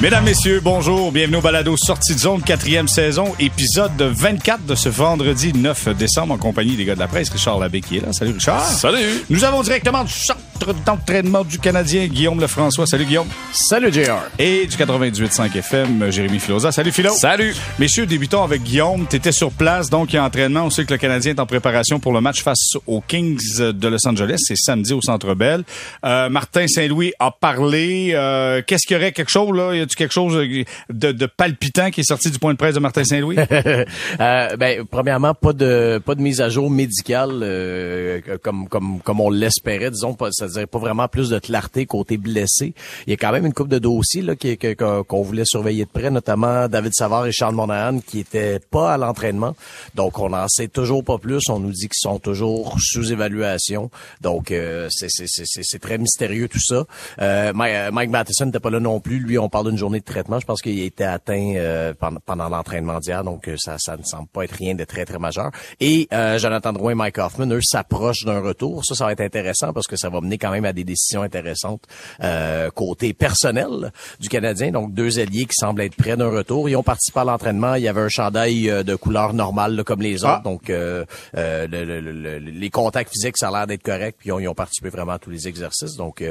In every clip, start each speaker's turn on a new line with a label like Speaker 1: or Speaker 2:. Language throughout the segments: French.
Speaker 1: Mesdames, Messieurs, bonjour. Bienvenue au Balado Sortie de zone, quatrième saison, épisode 24 de ce vendredi 9 décembre en compagnie des gars de la presse. Richard Labbé qui est là. Salut Richard.
Speaker 2: Salut.
Speaker 1: Nous avons directement du d'entraînement du Canadien, Guillaume Lefrançois. Salut Guillaume.
Speaker 3: Salut JR.
Speaker 1: Et du 98.5 FM, Jérémy Filosa. Salut Philo.
Speaker 2: Salut.
Speaker 1: Messieurs, débutons avec Guillaume. Tu étais sur place, donc il y a entraînement. On sait que le Canadien est en préparation pour le match face aux Kings de Los Angeles. C'est samedi au Centre Bell. Euh, Martin Saint-Louis a parlé. Euh, Qu'est-ce qu'il y aurait quelque chose là? Y a-tu quelque chose de, de, palpitant qui est sorti du point de presse de Martin Saint-Louis?
Speaker 3: euh, ben, premièrement, pas de pas de mise à jour médicale euh, comme comme comme on l'espérait, disons, pas, c'est-à-dire pas vraiment plus de clarté côté blessé. Il y a quand même une coupe de dossiers là qui qu'on voulait surveiller de près, notamment David Savard et Charles Monahan qui étaient pas à l'entraînement. Donc on en sait toujours pas plus. On nous dit qu'ils sont toujours sous évaluation. Donc euh, c'est très mystérieux tout ça. Euh, Mike Matheson n'était pas là non plus. Lui, on parle d'une journée de traitement. Je pense qu'il été atteint euh, pendant, pendant l'entraînement d'hier, donc euh, ça, ça ne semble pas être rien de très, très majeur. Et euh, Jonathan Drouin et Mike Hoffman, eux, s'approchent d'un retour. Ça, ça va être intéressant parce que ça va mener quand même à des décisions intéressantes euh, côté personnel du Canadien. Donc, deux alliés qui semblent être près d'un retour. Ils ont participé à l'entraînement. Il y avait un chandail de couleur normale comme les autres. Ah. Donc, le, le, le, les contacts physiques, ça a l'air d'être correct. Puis, ils ont, participé vraiment à tous les exercices. Donc,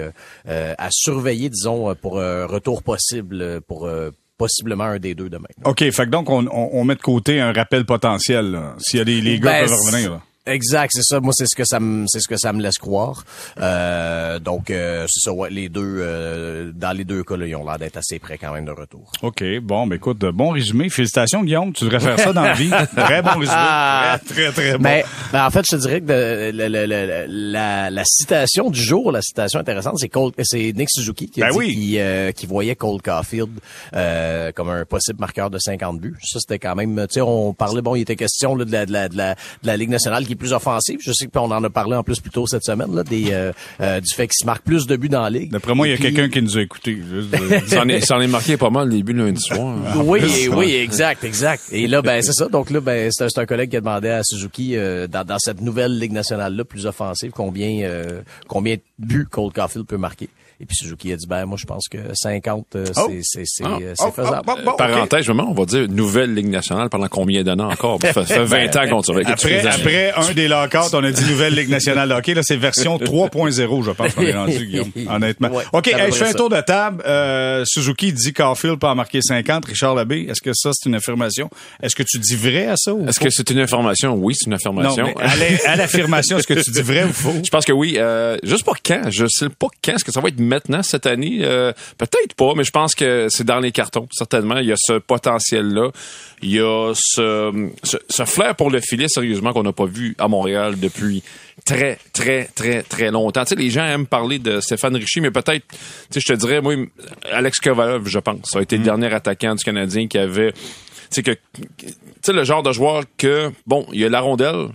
Speaker 3: à surveiller, disons, pour un retour possible pour euh, possiblement un des deux demain.
Speaker 1: OK, fait que donc on, on, met de côté un rappel potentiel. S'il y a des les gars ben, peuvent revenir. Là.
Speaker 3: Exact, c'est ça. Moi, c'est ce que ça me, c'est ce que ça me laisse croire. Euh, donc, euh, c'est ça. Ouais, les deux, euh, dans les deux cas, là, ils ont l'air d'être assez près quand même de retour.
Speaker 1: Ok, bon, ben écoute, bon résumé. Félicitations, Guillaume. Tu devrais faire ça dans la vie. très bon résumé. Ah. Très, très, bon.
Speaker 3: Mais, ben, en fait, je te dirais que la, la, citation du jour, la citation intéressante, c'est Cole, c'est Nick Suzuki qui, a
Speaker 1: ben
Speaker 3: dit qui, voyait Cole Caulfield comme un possible marqueur de 50 buts. Ça, c'était quand même, tu sais, on parlait, bon, il était question là, de, la, de, la, de, la, Ligue nationale qui plus offensive. Je sais qu'on en a parlé en plus plus tôt cette semaine, là, des, euh, euh, du fait qu'il se marque plus de buts dans la ligue.
Speaker 1: D'après moi, il y a quelqu'un qui nous a écoutés.
Speaker 2: Il s'en est, marqué pas mal les buts lundi soir.
Speaker 3: oui, oui, exact, exact. Et là, ben c'est ça. Donc là, ben c'est un collègue qui a demandé à Suzuki euh, dans, dans, cette nouvelle ligue nationale là plus offensive combien euh, combien de buts Cole Caulfield peut marquer. Et puis Suzuki a dit, ben moi je pense que 50, euh, c'est c'est oh, faisable.
Speaker 2: Parenthèse, on va dire nouvelle Ligue nationale pendant combien d'années encore? Ça fait 20 ans qu'on surveille.
Speaker 1: Après, après un des lockouts, on a dit nouvelle Ligue nationale de hockey. Là, c'est version 3.0, je pense qu'on est rendu, Guillaume, honnêtement. OK, je fais un tour de table. Euh, Suzuki dit Carfield peut en marquer 50. Richard Labbé, est-ce que ça, c'est une affirmation? Est-ce que tu dis vrai à ça?
Speaker 2: Est-ce que c'est une information? Oui, c'est une affirmation. Non,
Speaker 1: à l'affirmation, est-ce que tu dis vrai ou faux?
Speaker 2: Je pense que oui. Euh, juste pas quand. Je sais pas quand. Est-ce que ça va être maintenant cette année? Euh, peut-être pas, mais je pense que c'est dans les cartons, certainement. Il y a ce potentiel-là. Il y a ce, ce, flair pour le filet, sérieusement, qu'on n'a pas vu à Montréal depuis très, très, très, très longtemps. Tu sais, les gens aiment parler de Stéphane Richie, mais peut-être, tu sais, je te dirais, moi, Alex Kovalev, je pense, ça a été le mm. dernier attaquant du Canadien qui avait, tu sais, que, tu sais, le genre de joueur que, bon, il y a la rondelle,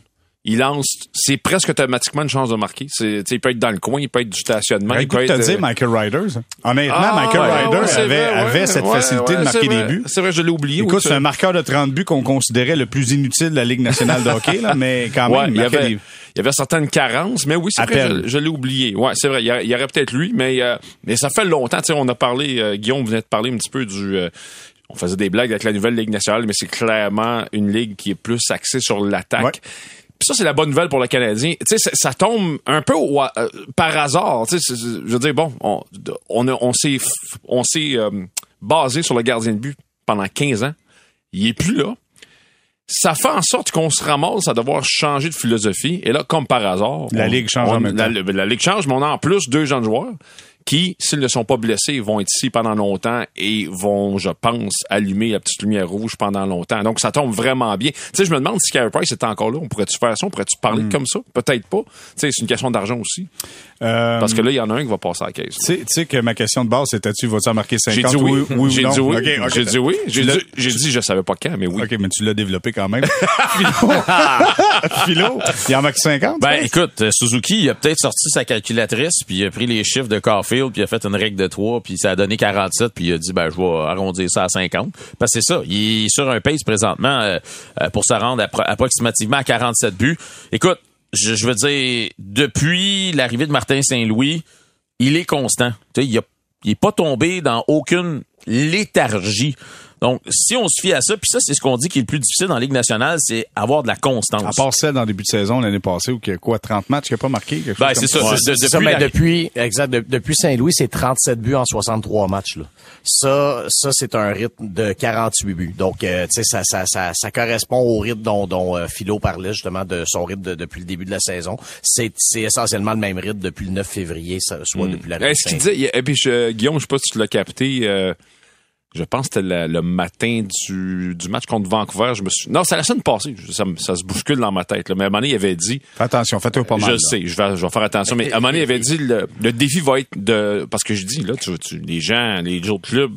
Speaker 2: il lance, c'est presque automatiquement une chance de marquer. C'est, il peut être dans le coin, il peut être du stationnement.
Speaker 1: il peut être, dit euh, Michael Riders. Honnêtement, ah, Michael Riders avait, avait cette facilité de marquer des buts.
Speaker 2: C'est vrai, je l'ai oublié.
Speaker 1: Écoute, c'est un marqueur de 30 buts qu'on considérait le plus inutile de la Ligue nationale de hockey, là, mais quand même,
Speaker 2: il, y avait, il y avait certaines carences, mais oui, c'est vrai, je, l'ai oublié. Ouais, c'est vrai, il y, aurait peut-être lui, mais, euh, mais ça fait longtemps. Tu sais, on a parlé, euh, Guillaume venait de parler un petit peu du, on faisait des blagues avec la nouvelle Ligue nationale, mais c'est clairement une ligue qui est plus axée sur l'attaque ça, c'est la bonne nouvelle pour le Canadien. Tu sais, ça tombe un peu euh, par hasard. Tu sais, je veux dire, bon, on, on, on s'est on s'est euh, basé sur le gardien de but pendant 15 ans. Il est plus là. Ça fait en sorte qu'on se ramasse à devoir changer de philosophie. Et là, comme par hasard,
Speaker 1: la ligue change en même temps.
Speaker 2: La, la, ligue change, mais on a en plus deux jeunes joueurs qui, s'ils ne sont pas blessés, vont être ici pendant longtemps et vont, je pense, allumer la petite lumière rouge pendant longtemps. Donc, ça tombe vraiment bien. Tu sais, je me demande si Carey Price était encore là. On pourrait-tu faire ça? On pourrait-tu parler hmm. comme ça? Peut-être pas. Tu sais, c'est une question d'argent aussi. Euh, Parce que là, il y en a un qui va passer à la caisse.
Speaker 1: Tu sais que ma question de base, c'était-tu, vas-tu marquer 50?
Speaker 2: J'ai dit oui. oui, J'ai dit oui. J'ai dit oui. J'ai dit, je savais pas quand, mais oui.
Speaker 1: OK, mais tu l'as développé quand même. Philo, il en marque 50?
Speaker 4: Ben, écoute, Suzuki, il a peut-être sorti sa calculatrice, puis il a pris les chiffres de Caulfield, puis il a fait une règle de 3, puis ça a donné 47, puis il a dit, ben, je vais arrondir ça à 50. Parce que c'est ça, il est sur un pace présentement euh, euh, pour se rendre approximativement à 47 buts. Écoute, je, veux dire, depuis l'arrivée de Martin Saint-Louis, il est constant. Tu il, a, il est pas tombé dans aucune léthargie. Donc, si on se fie à ça, puis ça, c'est ce qu'on dit qui est le plus difficile dans la Ligue nationale, c'est avoir de la constance.
Speaker 1: À part celle dans le début de saison l'année passée où il y a quoi, 30 matchs qui n'a pas marqué? quelque
Speaker 4: Ben, c'est ça. De-
Speaker 3: ça,
Speaker 4: depuis
Speaker 3: mais
Speaker 4: la-
Speaker 3: depuis, exact, de- depuis Saint-Louis, c'est 37 buts en 63 matchs. Là. Ça, ça c'est un rythme de 48 buts. Donc, euh, tu sais, ça, ça, ça, ça correspond au rythme dont, dont euh, Philo parlait justement de son rythme de- depuis le début de la saison. C'est, c'est essentiellement le même rythme depuis le 9 février, ça, soit depuis la
Speaker 2: Est-ce qu'il disait, et puis je- Guillaume, je sais pas si tu l'as capté, euh, je pense que c'était le, le matin du, du match contre Vancouver. Je me suis, non, c'est la semaine passée. Je- Ça, se bouscule dans ma tête. Là. Mais à un moment donné, il avait dit,
Speaker 1: Fais attention, fais-toi pas mal.
Speaker 2: je
Speaker 1: là.
Speaker 2: sais, je vais, je vais faire attention, mais à un moment donné, il avait dit, le, le défi va être de, parce que je dis, là, tu, tu- les gens, les autres clubs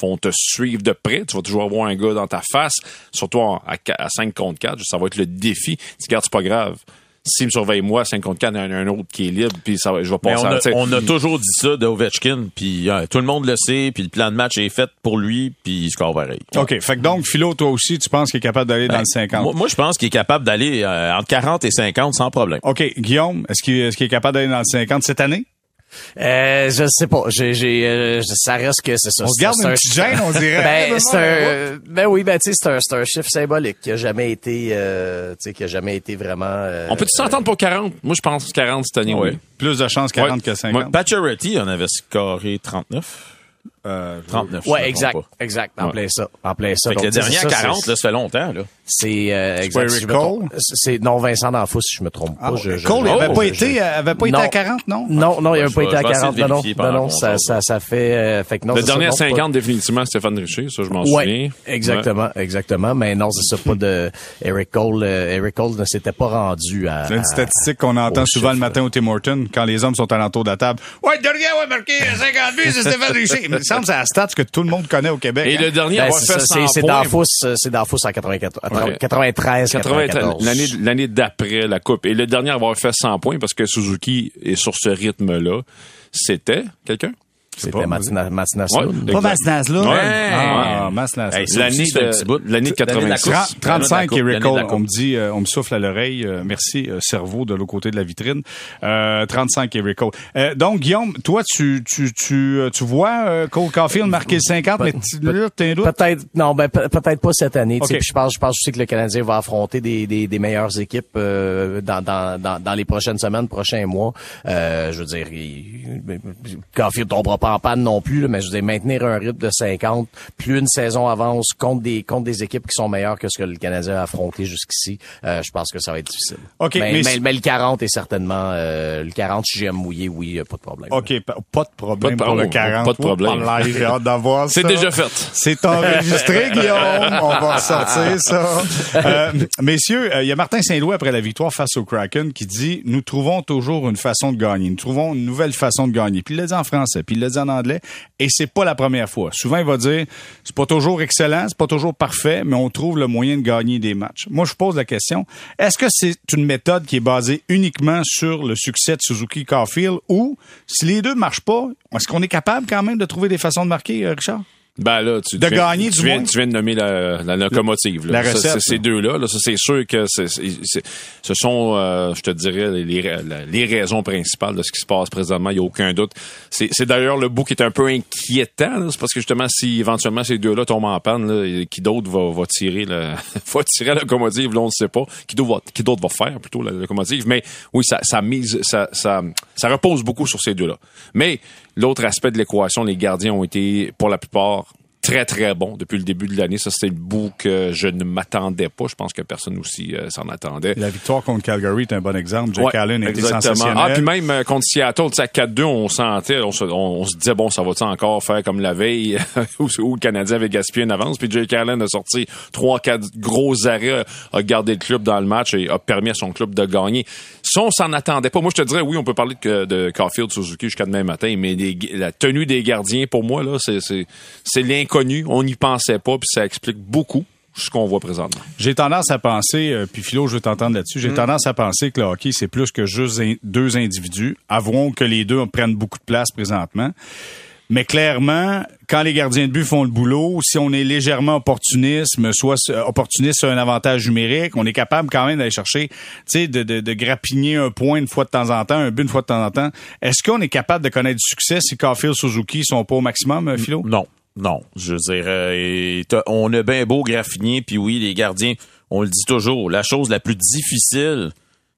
Speaker 2: vont te suivre de près. Tu vas toujours avoir un gars dans ta face, surtout en- à, à 5 contre 4. Ça va être le défi. Tu gardes, c'est pas grave. S'il me surveille moi, 5 contre 4, il y en a un autre qui est libre, puis ça va, je vais passer
Speaker 4: on
Speaker 2: à-
Speaker 4: a, on a toujours dit ça de Ovechkin, puis euh, tout le monde le sait, puis le plan de match est fait pour lui, puis il score pareil.
Speaker 1: OK. Fait que donc, Philo, toi aussi, tu penses qu'il est capable d'aller dans le 50?
Speaker 4: Moi, moi, je pense qu'il est capable d'aller euh, entre 40 et 50 sans problème.
Speaker 1: OK. Guillaume, est-ce qu'il est, qu'il est capable d'aller dans le 50 cette année?
Speaker 3: Euh, je sais pas. J'ai, j'ai, euh, ça reste que c'est ça.
Speaker 1: On se garde une
Speaker 3: un-
Speaker 1: petite gêne, on dirait.
Speaker 3: Ben, c'est un, ben oui, ben tu sais, c'est un, c'est un chiffre symbolique qui a jamais été, euh, tu sais, qui a jamais été vraiment. euh,
Speaker 2: On peut s'entendre pour 40? Moi, je pense 40 cette année, oui.
Speaker 1: Plus de chances 40
Speaker 2: Ouais.
Speaker 1: que 50.
Speaker 4: Pacioretty en avait scoré 39.
Speaker 1: Euh,
Speaker 4: 39. si je
Speaker 3: Ouais, exact, exact, en
Speaker 2: Ouais.
Speaker 3: plein ça, en plein ça.
Speaker 4: Fait que
Speaker 3: Donc,
Speaker 4: le dernier à
Speaker 3: c'est ça,
Speaker 4: 40,
Speaker 3: c'est-
Speaker 4: là, ça fait longtemps, là.
Speaker 3: c'est euh, exact. si
Speaker 1: Cole?
Speaker 3: C'est non Vincent D'Anfous, si je me trompe pas.
Speaker 1: Ah,
Speaker 3: Je- je-
Speaker 1: Cole, il avait
Speaker 3: je-
Speaker 1: pas
Speaker 3: je-
Speaker 1: été, euh, avait pas été à 40, non?
Speaker 3: Non, non, il avait pas été à
Speaker 4: je vais essayer
Speaker 3: 40,
Speaker 4: de
Speaker 3: non, non, non, ça, ça, ça fait, euh, fait que non.
Speaker 2: Le dernier à
Speaker 3: non, pas-
Speaker 2: 50, définitivement, Stéphane Richer, ça, je m'en
Speaker 3: Ouais,
Speaker 2: souviens.
Speaker 3: exactement, exactement. Mais non, c'est ça, pas de Eric Cole. euh, Eric Cole ne s'était pas rendu à.
Speaker 1: C'est une statistique qu'on entend souvent le matin au Tim Hortons quand les hommes sont alentour de la table. Ouais, le dernier a marqué 50 buts, c'est Stéphane Richer. Semble c'est la stat que tout le monde connaît au Québec.
Speaker 2: Et
Speaker 1: hein?
Speaker 2: le dernier à
Speaker 3: Ben,
Speaker 2: avoir
Speaker 3: c'est
Speaker 2: 100
Speaker 3: c'est. D'Anfous, euh, c'est D'Anfous en 94,
Speaker 2: Ouais.
Speaker 3: 93,
Speaker 2: 93,
Speaker 3: 94.
Speaker 2: l'année l'année d'après la coupe et le dernier à avoir fait 100 points parce que Suzuki est sur ce rythme là c'était quelqu'un?
Speaker 3: C'était
Speaker 2: Ouais.
Speaker 3: Sloan.
Speaker 1: Pas là.
Speaker 2: Ouais.
Speaker 1: Ah,
Speaker 4: ça
Speaker 2: L'année
Speaker 4: aussi, c'est un
Speaker 2: de-
Speaker 4: petit bout.
Speaker 2: l'année de
Speaker 4: L'année de la
Speaker 2: 86.
Speaker 4: course.
Speaker 1: 35
Speaker 4: L'année de la
Speaker 1: Eric Cole. On me dit, euh, on me souffle à l'oreille. euh, merci, euh, cerveau de l'autre côté de la vitrine. Euh, 35 Eric Cole. Euh, donc, Guillaume, toi, tu, tu, tu, tu vois euh, Cole Caulfield marquer le 50, mais tu, un doute?
Speaker 3: Peut-être, non, ben, pe- peut-être pas cette année. je pense, je pense aussi que le Canadien va affronter des, des, des meilleures équipes euh, dans, dans, dans, dans les prochaines semaines, prochains mois. Euh, je veux dire, il, Caulfield tombera pas en panne non plus, là, mais je veux dire, maintenir un rythme de 50, plus une saison avance contre des contre des équipes qui sont meilleures que ce que le Canadien a affronté jusqu'ici, euh, je pense que ça va être difficile.
Speaker 1: Ok,
Speaker 3: mais,
Speaker 1: mais
Speaker 3: mais,
Speaker 1: si-
Speaker 3: mais le 40 est certainement euh, le 40 si j'aime mouiller, oui, pas de problème.
Speaker 1: OK, pa- pas de problème
Speaker 2: Pas de
Speaker 1: pour le
Speaker 2: problème.
Speaker 1: 40.
Speaker 2: Pas de problème.
Speaker 1: Oh, J'ai hâte d'avoir ça.
Speaker 2: c'est déjà fait
Speaker 1: C'est enregistré, Guillaume. On va ressortir ça. Euh, messieurs, euh, il y a Martin Saint-Louis après la victoire face au Kraken qui dit « Nous trouvons toujours une façon de gagner. Nous trouvons une nouvelle façon de gagner. » Puis il l'a dit en français, puis il l'a en anglais. Et c'est pas la première fois. Souvent, il va dire « C'est pas toujours excellent, c'est pas toujours parfait, mais on trouve le moyen de gagner des matchs. » Moi, je pose la question, est-ce que c'est une méthode qui est basée uniquement sur le succès de Suzuki Carfield ou si les deux marchent pas, est-ce qu'on est capable quand même de trouver des façons de marquer, euh, Richard?
Speaker 2: Ben là, tu,
Speaker 1: De
Speaker 2: tu viens-
Speaker 1: gagner,
Speaker 2: tu
Speaker 1: du
Speaker 2: viens,
Speaker 1: moins.
Speaker 2: tu viens de nommer la, la locomotive. Là.
Speaker 1: La
Speaker 2: Ça,
Speaker 1: recette,
Speaker 2: ces
Speaker 1: là.
Speaker 2: deux-là, là, ça c'est sûr que ce sont, euh, je te dirais, les, les, les raisons principales de ce qui se passe présentement. Il n'y a aucun doute. C'est, d'ailleurs le bout qui est un peu inquiétant. C'est parce que justement, si éventuellement ces deux-là tombent en panne, là, qui d'autre va, va tirer la, va tirer la locomotive, là, on ne sait pas. Qui d'autre va, qui d'autre va faire plutôt la locomotive? Mais oui, ça, ça mise, ça, ça, ça repose beaucoup sur ces deux-là. Mais l'autre aspect de l'équation, les gardiens ont été, pour la plupart, très très bon depuis le début de l'année. Ça, c'était le bout que je ne m'attendais pas. Je pense que personne aussi euh, s'en attendait.
Speaker 1: La victoire contre Calgary est un bon exemple. Jake
Speaker 2: Ouais,
Speaker 1: Allen
Speaker 2: exactement.
Speaker 1: sensationnel.
Speaker 2: Ah, puis même euh, contre Seattle, tu sais, à 4-2, on sentait, on se, on, on se disait, bon, ça va-tu encore faire comme la veille où, où le Canadien avait gaspillé une avance? Puis Jake Allen a sorti 3-4 gros arrêts, a gardé le club dans le match et a permis à son club de gagner. Ça, on s'en attendait pas. Moi, je te dirais, oui, on peut parler de, de Caulfield, Suzuki jusqu'à demain matin, mais la tenue des gardiens, pour moi, là, c'est, c'est, On n'y pensait pas, puis ça explique beaucoup ce qu'on voit présentement.
Speaker 1: J'ai tendance à penser, euh, puis Philo, je veux t'entendre là-dessus,
Speaker 2: Mm.
Speaker 1: j'ai tendance à penser que le hockey, c'est plus que juste in- deux individus. Avouons que les deux prennent beaucoup de place présentement. Mais clairement, quand les gardiens de but font le boulot, si on est légèrement opportunisme, soit opportuniste sur un avantage numérique, on est capable quand même d'aller chercher, tu sais, de, de, de grappigner un point une fois de temps en temps, un but une fois de temps en temps. Est-ce qu'on est capable de connaître du succès si Caulfield, Suzuki sont pas au maximum, euh, Philo?
Speaker 4: Non. Non, je veux dire, euh, on a bien beau graffiner, puis oui, les gardiens, on le dit toujours, la chose la plus difficile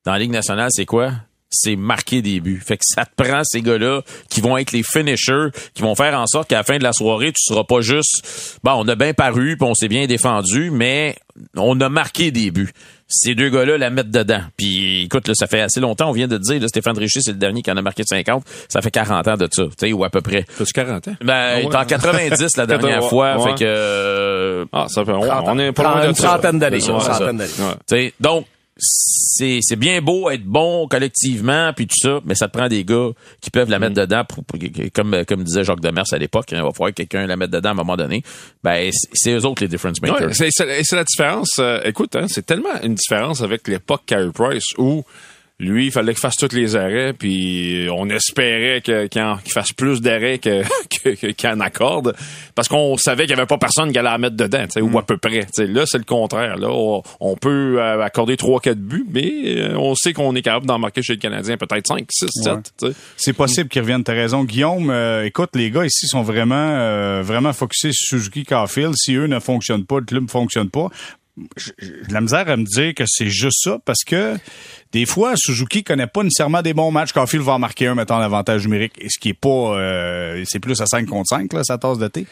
Speaker 4: dans la Ligue nationale, c'est quoi? C'est marquer des buts. Fait que ça te prend ces gars-là qui vont être les finishers, qui vont faire en sorte qu'à la fin de la soirée, tu seras pas juste, bon, on a bien paru, puis on s'est bien défendu, mais on a marqué des buts. Ces deux gars-là la mettent dedans. Puis écoute, là, ça fait assez longtemps, on vient de te dire, là, Stéphane Richer, c'est le dernier qui en a marqué 50. Ça fait 40 ans de ça, tu sais, ou à peu près.
Speaker 2: T'as-tu 40 ans?
Speaker 4: Ben, il est en 90 la dernière
Speaker 2: Ouais,
Speaker 4: fois,
Speaker 2: ouais.
Speaker 4: fait que euh,
Speaker 2: Ah, ça fait, on, on est pas loin
Speaker 3: une
Speaker 2: de
Speaker 3: une
Speaker 2: ça.
Speaker 3: trentaine d'années.
Speaker 2: Ouais.
Speaker 4: tu sais, donc c'est c'est bien beau être bon collectivement puis tout ça, mais ça te prend des gars qui peuvent la mettre
Speaker 2: Mm.
Speaker 4: dedans pour, pour- comme comme disait Jacques Demers à l'époque, hein, il va falloir que quelqu'un la mette dedans à un moment donné. Ben c'est- c'est eux autres les difference makers.
Speaker 2: Ouais, c'est, c'est- c'est la différence. euh, écoute, hein, c'est tellement une différence avec l'époque Carey Price où lui, il fallait qu'il fasse tous les arrêts, puis on espérait qu'il, en- fasse plus d'arrêts que, que- en accorde, parce qu'on savait qu'il n'y avait pas personne qui allait la mettre dedans, tu sais, ou à peu près. Là, c'est le contraire. Là, on, on peut euh, accorder 3-4 buts, mais euh, on sait qu'on est capable d'en marquer chez le Canadien peut-être 5, 6, 7.
Speaker 1: Ouais.
Speaker 2: tu sais.
Speaker 1: C'est possible qu'ils reviennent, t'as raison. Guillaume, euh, écoute, les gars ici sont vraiment euh, vraiment focusés sur Suzuki Carfield. Si eux ne fonctionnent pas, le club ne fonctionne pas. J'ai de la misère à me dire que c'est juste ça parce que des fois Suzuki connaît pas nécessairement des bons matchs. Carfield va en marquer un mettant l'avantage numérique ce qui est pas euh, c'est plus à 5 contre 5 là sa tasse de thé.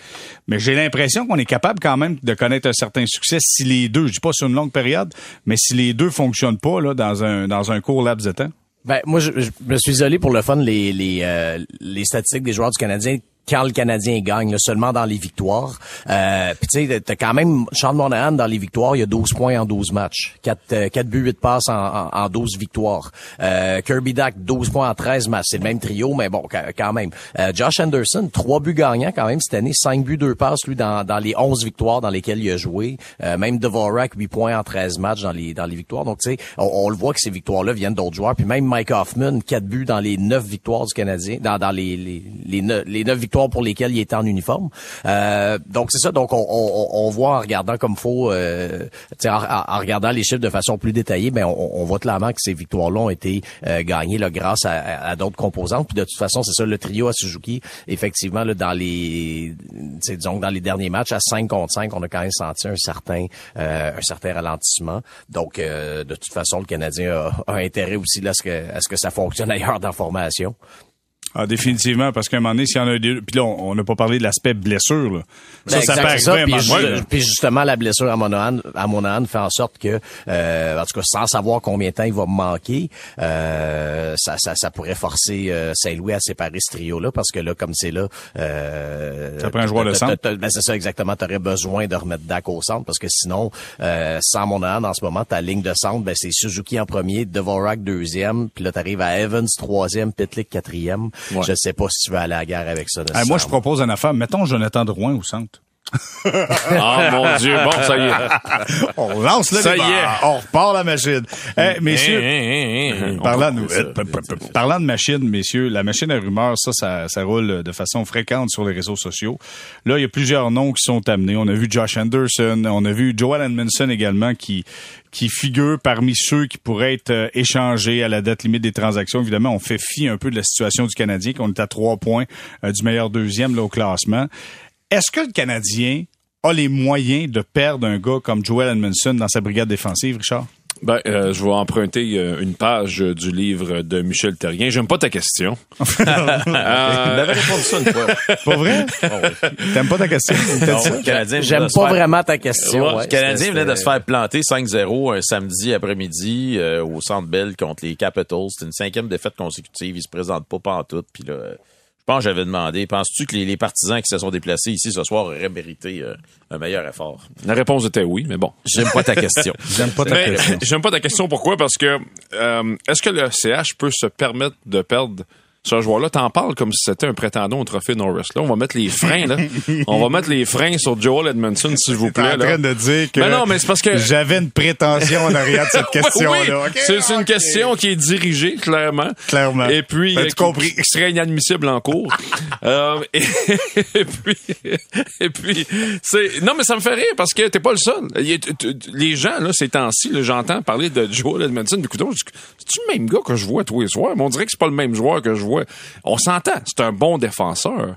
Speaker 1: Mais j'ai l'impression qu'on est capable quand même de connaître un certain succès si les deux, je dis pas sur une longue période, mais si les deux fonctionnent pas là dans un dans un court laps de temps.
Speaker 3: Ben moi je, je me suis isolé pour le fun les les euh, les statistiques des joueurs du Canadien quand le Canadien gagne, seulement dans les victoires. Euh, Puis tu sais, t'as quand même Sean Monahan dans les victoires, il y a 12 points en 12 matchs. 4, euh, 4 buts, 8 passes en, en, en 12 victoires. Euh, Kirby Dack, 12 points en 13 matchs. C'est le même trio, mais bon, quand même. Euh, Josh Anderson, 3 buts gagnants quand même cette année. 5 buts, 2 passes, lui, dans, dans les 11 victoires dans lesquelles il a joué. Euh, même Dvorak, 8 points en 13 matchs dans les, dans les victoires. Donc, tu sais, on, on le voit que ces victoires-là viennent d'autres joueurs. Puis même Mike Hoffman, 4 buts dans les 9 victoires du Canadien, dans, dans les, les, les, 9, les 9 victoires pour lesquelles il était en uniforme. Euh, donc, c'est ça. Donc, on, on, on voit en regardant comme faut, euh, en, en- regardant les chiffres de façon plus détaillée, ben on, on voit clairement que ces victoires-là ont été euh, gagnées là, grâce à, à- d'autres composantes. Puis de toute façon, c'est ça, le trio à Suzuki, effectivement, là, dans les disons dans les derniers matchs, à 5 contre 5, on a quand même senti un certain euh, un certain ralentissement. Donc, euh, de toute façon, le Canadien a, a intérêt aussi là, à, ce que, à ce que ça fonctionne ailleurs dans la formation.
Speaker 1: Ah, définitivement, parce qu'à un moment donné, s'il y en a des... Puis là, on n'a pas parlé de l'aspect blessure, là. Ça,
Speaker 3: Ben,
Speaker 1: ça
Speaker 3: exact, ça. Puis, puis justement, la blessure à Monahan, à Monahan fait en sorte que, euh, en tout cas, sans savoir combien de temps il va manquer, euh, ça, ça, ça pourrait forcer euh, Saint-Louis à séparer ce trio-là, parce que là, comme c'est là... Euh,
Speaker 1: Ça prend un joueur de centre.
Speaker 3: Ben, c'est ça, exactement. Tu aurais besoin de remettre Dak au centre, parce que sinon, euh, sans Monahan, en ce moment, ta ligne de centre, ben, c'est Suzuki en premier, Dvorak deuxième, puis là, tu arrives à Evans troisième, Pitlick quatrième. Je sais pas si tu veux aller à la guerre avec ça.
Speaker 1: Ah, moi, je propose une affaire. Mettons Jonathan Drouin au centre.
Speaker 2: Ah, mon Dieu. Bon, ça y est.
Speaker 1: On lance le
Speaker 2: Ça y est.
Speaker 1: On repart la machine. Eh, messieurs,
Speaker 4: Hein,
Speaker 1: parlant de, parlant machine, messieurs, la machine à rumeurs, ça, ça, ça roule de façon fréquente sur les réseaux sociaux. Là, il y a plusieurs noms qui sont amenés. On a vu Josh Anderson, on a vu Joel Edmondson également qui qui figure parmi ceux qui pourraient être euh, échangés à la date limite des transactions. Évidemment, on fait fi un peu de la situation du Canadien, qu'on est à trois points euh, du meilleur deuxième là, au classement. Est-ce que le Canadien a les moyens de perdre un gars comme Joel Edmondson dans sa brigade défensive, Richard?
Speaker 2: Ben, euh, je vais emprunter euh, une page euh, du livre de Michel Terrien. J'aime pas ta question.
Speaker 4: Il m'avait répondu ça une fois.
Speaker 1: Pas vrai? T'aimes pas ta question? Ça?
Speaker 4: Canadien
Speaker 3: J'aime pas
Speaker 4: faire-
Speaker 3: vraiment ta question.
Speaker 4: Ouais,
Speaker 3: ouais.
Speaker 4: le Canadien venait de se faire planter 5-0 un samedi après-midi euh, au Centre Bell contre les Capitals. C'était une cinquième défaite consécutive. Ils se présentent pas pantoute. Puis là, euh, pense que j'avais demandé, penses-tu que les, les partisans qui se sont déplacés ici ce soir auraient mérité euh, un meilleur effort?
Speaker 2: La réponse était oui, mais bon.
Speaker 4: J'aime pas ta question.
Speaker 1: J'aime pas ta
Speaker 2: Mais,
Speaker 1: question.
Speaker 2: J'aime pas ta question. Pourquoi? Parce que euh, est-ce que le CH peut se permettre de perdre ce joueur-là? T'en parles comme si c'était un prétendant au trophée Norris. Là, on va mettre les freins, là. on va mettre les freins sur Joel Edmondson, s'il vous plaît.
Speaker 1: en
Speaker 2: là.
Speaker 1: train de dire que
Speaker 2: Mais non, mais c'est parce que-
Speaker 1: j'avais une prétention en arrière de cette question-là.
Speaker 2: Oui, c'est une question qui est dirigée, clairement.
Speaker 1: Clairement.
Speaker 2: Et puis,
Speaker 1: Ben,
Speaker 2: euh,
Speaker 1: compris.
Speaker 2: qui serait inadmissible en cours. Euh, et, et puis, et puis, c'est, non, mais ça me fait rire parce que t'es pas le seul. Les gens, là, ces temps-ci, j'entends parler de Joel Edmondson. Puis, écoute, c'est-tu le même gars que je vois tous les soirs? Mais on dirait que c'est pas le même joueur que je vois. On s'entend. C'est un bon défenseur.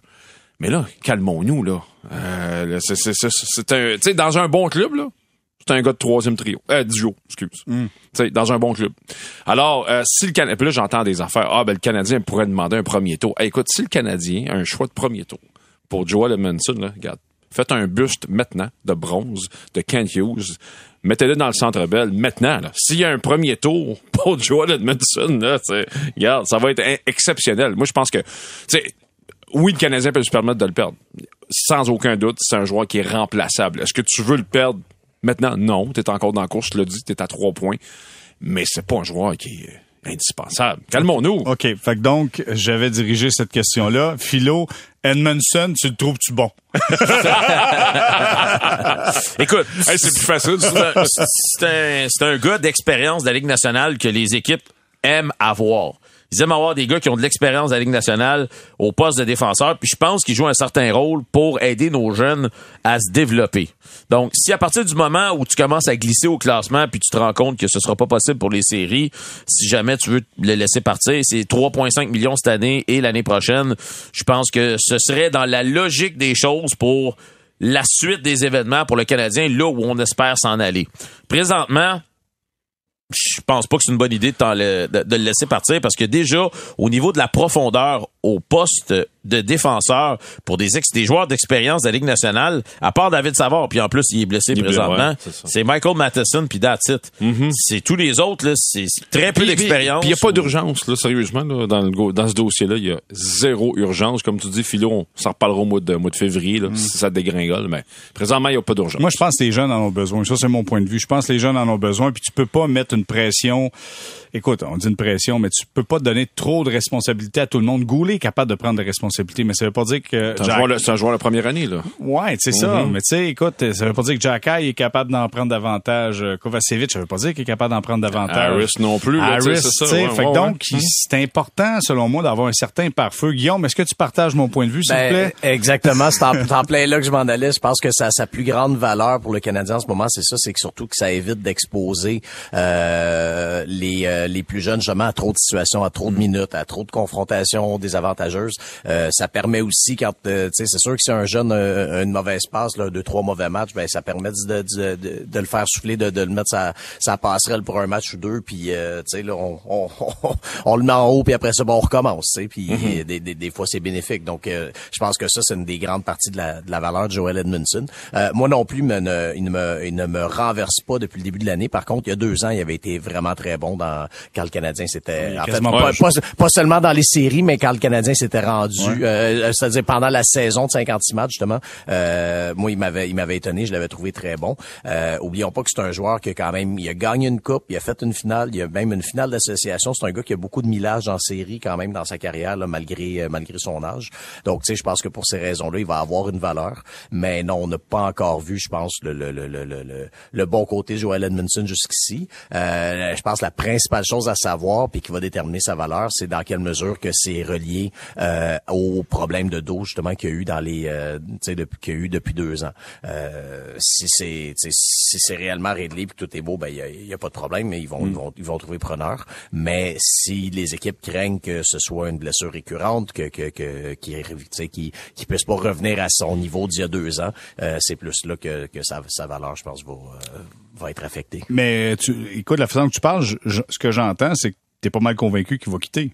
Speaker 2: Mais là, calmons-nous, là. Euh, c'est, un, tu sais, dans un bon club, là, c'est un gars de troisième trio. Euh, duo, excuse. Sais, dans un bon club. Alors, euh, si le Canadien, puis là, j'entends des affaires. Ah, ben, le Canadien pourrait demander un premier tour. Hey, écoute, si le Canadien a un choix de premier tour pour Joel Edmondson, là, regarde, faites un buste maintenant de bronze de Kent Hughes. Mettez-le dans le centre belle maintenant. S'il y a un premier tour pour Joel Edmondson, là, regarde, ça va être exceptionnel. Moi, je pense que, oui, le Canadien peut se permettre de le perdre. Sans aucun doute, c'est un joueur qui est remplaçable. Est-ce que tu veux le perdre maintenant? Non. Tu es encore dans la course, je l'ai dit, tu es à trois points. Mais c'est pas un joueur qui est indispensable. Calmons-nous.
Speaker 1: OK. Fait donc, j'avais dirigé cette question-là. Philo, Edmondson, tu le trouves-tu bon?
Speaker 4: Écoute,
Speaker 2: c'est plus facile.
Speaker 4: c'est un- un gars d'expérience de la Ligue nationale que les équipes aiment avoir. Ils aiment avoir des gars qui ont de l'expérience de la Ligue nationale au poste de défenseur, puis je pense qu'ils jouent un certain rôle pour aider nos jeunes à se développer. Donc, si à partir du moment où tu commences à glisser au classement, puis tu te rends compte que ce sera pas possible pour les séries, si jamais tu veux le laisser partir, c'est 3,5 millions cette année et l'année prochaine, je pense que ce serait dans la logique des choses pour la suite des événements pour le Canadien, là où on espère s'en aller. Présentement, je pense pas que c'est une bonne idée de, le laisser partir parce que déjà, au niveau de la profondeur au poste de défenseur pour des, ex, des joueurs d'expérience de la Ligue nationale, à part David Savard, puis en plus, il est blessé
Speaker 2: Il
Speaker 4: présentement,
Speaker 2: ouais, c'est
Speaker 4: Michael Matheson puis that's it. C'est tous les autres, là, c'est très peu d'expérience.
Speaker 2: Puis il n'y a pas d'urgence, là, sérieusement, là, dans, le, dans ce dossier-là. Il y a zéro urgence. Comme tu dis, Philo, on s'en reparlera au mois de, mois de février, là, si ça dégringole. Mais présentement, il n'y a pas d'urgence.
Speaker 1: Moi, je pense que les jeunes en ont besoin. Ça, c'est mon point de vue. Je pense que les jeunes en ont besoin. Puis tu peux pas mettre une pression. Écoute, on dit une pression, mais tu peux pas donner trop de responsabilités à tout le monde. Goulet est capable de prendre des responsabilités, mais ça veut pas dire que
Speaker 2: c'est un,
Speaker 1: Jack-
Speaker 2: joueur, de- c'est un joueur de première année, là.
Speaker 1: Ouais, c'est ça. Mais tu sais, écoute, ça veut pas dire que Jacky est capable d'en prendre davantage. Euh, Kovacevic, ça veut pas dire qu'il est capable d'en prendre davantage.
Speaker 2: Harris non plus, là,
Speaker 1: Harris,
Speaker 2: c'est ça,
Speaker 1: tu sais.
Speaker 2: ouais,
Speaker 1: fait que
Speaker 2: ouais,
Speaker 1: donc,
Speaker 2: ouais.
Speaker 1: il- c'est important, selon moi, d'avoir un certain pare-feu. Guillaume, est-ce que tu partages mon point de vue, s'il
Speaker 3: Ben,
Speaker 1: vous plaît?
Speaker 3: Exactement, c'est en, c'est en plein là que je m'en allais. Je pense que ça, sa plus grande valeur pour le Canadien en ce moment, c'est ça, c'est que surtout que ça évite d'exposer euh, les, euh, les plus jeunes justement à trop de situations, à trop de minutes, à trop de confrontations désavantageuses. Euh, ça permet aussi quand, euh, tu sais, c'est sûr que si un jeune a une mauvaise passe, là, deux trois mauvais matchs, ben ça permet de, de, de, de le faire souffler, de, de le mettre sa, sa passerelle pour un match ou deux, puis euh, tu sais là, on, on, on, on le met en haut, puis après ça, bon, on recommence, tu sais, puis des, des, des fois c'est bénéfique. Donc, euh, je pense que ça, c'est une des grandes parties de la, de la valeur de Joel Edmondson. Euh, moi non plus, ne- il, ne me, il ne me renverse pas depuis le début de l'année. Par contre, il y a deux ans, il avait été vraiment très bon dans quand le Canadien s'était... En fait,
Speaker 1: quasiment
Speaker 3: pas,
Speaker 2: pas.
Speaker 3: pas, pas seulement dans les séries, mais quand le Canadien s'était rendu, euh, c'est-à-dire pendant la saison de 56 matchs, justement, euh, moi, il m'avait il m'avait étonné, je l'avais trouvé très bon. Euh, oublions pas que c'est un joueur qui a quand même, il a gagné une coupe, il a fait une finale, il a même une finale d'association. C'est un gars qui a beaucoup de millage en série quand même dans sa carrière, là, malgré euh, malgré son âge. Donc, tu sais, je pense que pour ces raisons-là, il va avoir une valeur. Mais non, on n'a pas encore vu, je pense, le, le, le, le, le, le- bon côté de Joel Edmondson jusqu'ici. Euh, je pense la principale chose à savoir, puis qui va déterminer sa valeur, c'est dans quelle mesure que c'est relié euh, au problème de dos justement qu'il y a eu dans les, euh, tu sais, depuis qu'il y a eu depuis deux ans. Euh, si c'est, si c'est réellement réglé puis que tout est beau, ben il y a, il y a pas de problème, mais ils vont, ils vont, ils vont trouver preneur. Mais si les équipes craignent que ce soit une blessure récurrente, que que que qui, tu sais, qui, qui puisse pas revenir à son niveau d'il y a deux ans, euh, c'est plus là que que sa, sa valeur, je pense, va euh, va être affectée.
Speaker 1: Mais tu, écoute, la façon que tu parles, ce que j'entends, c'est que t'es pas mal convaincu qu'il va quitter.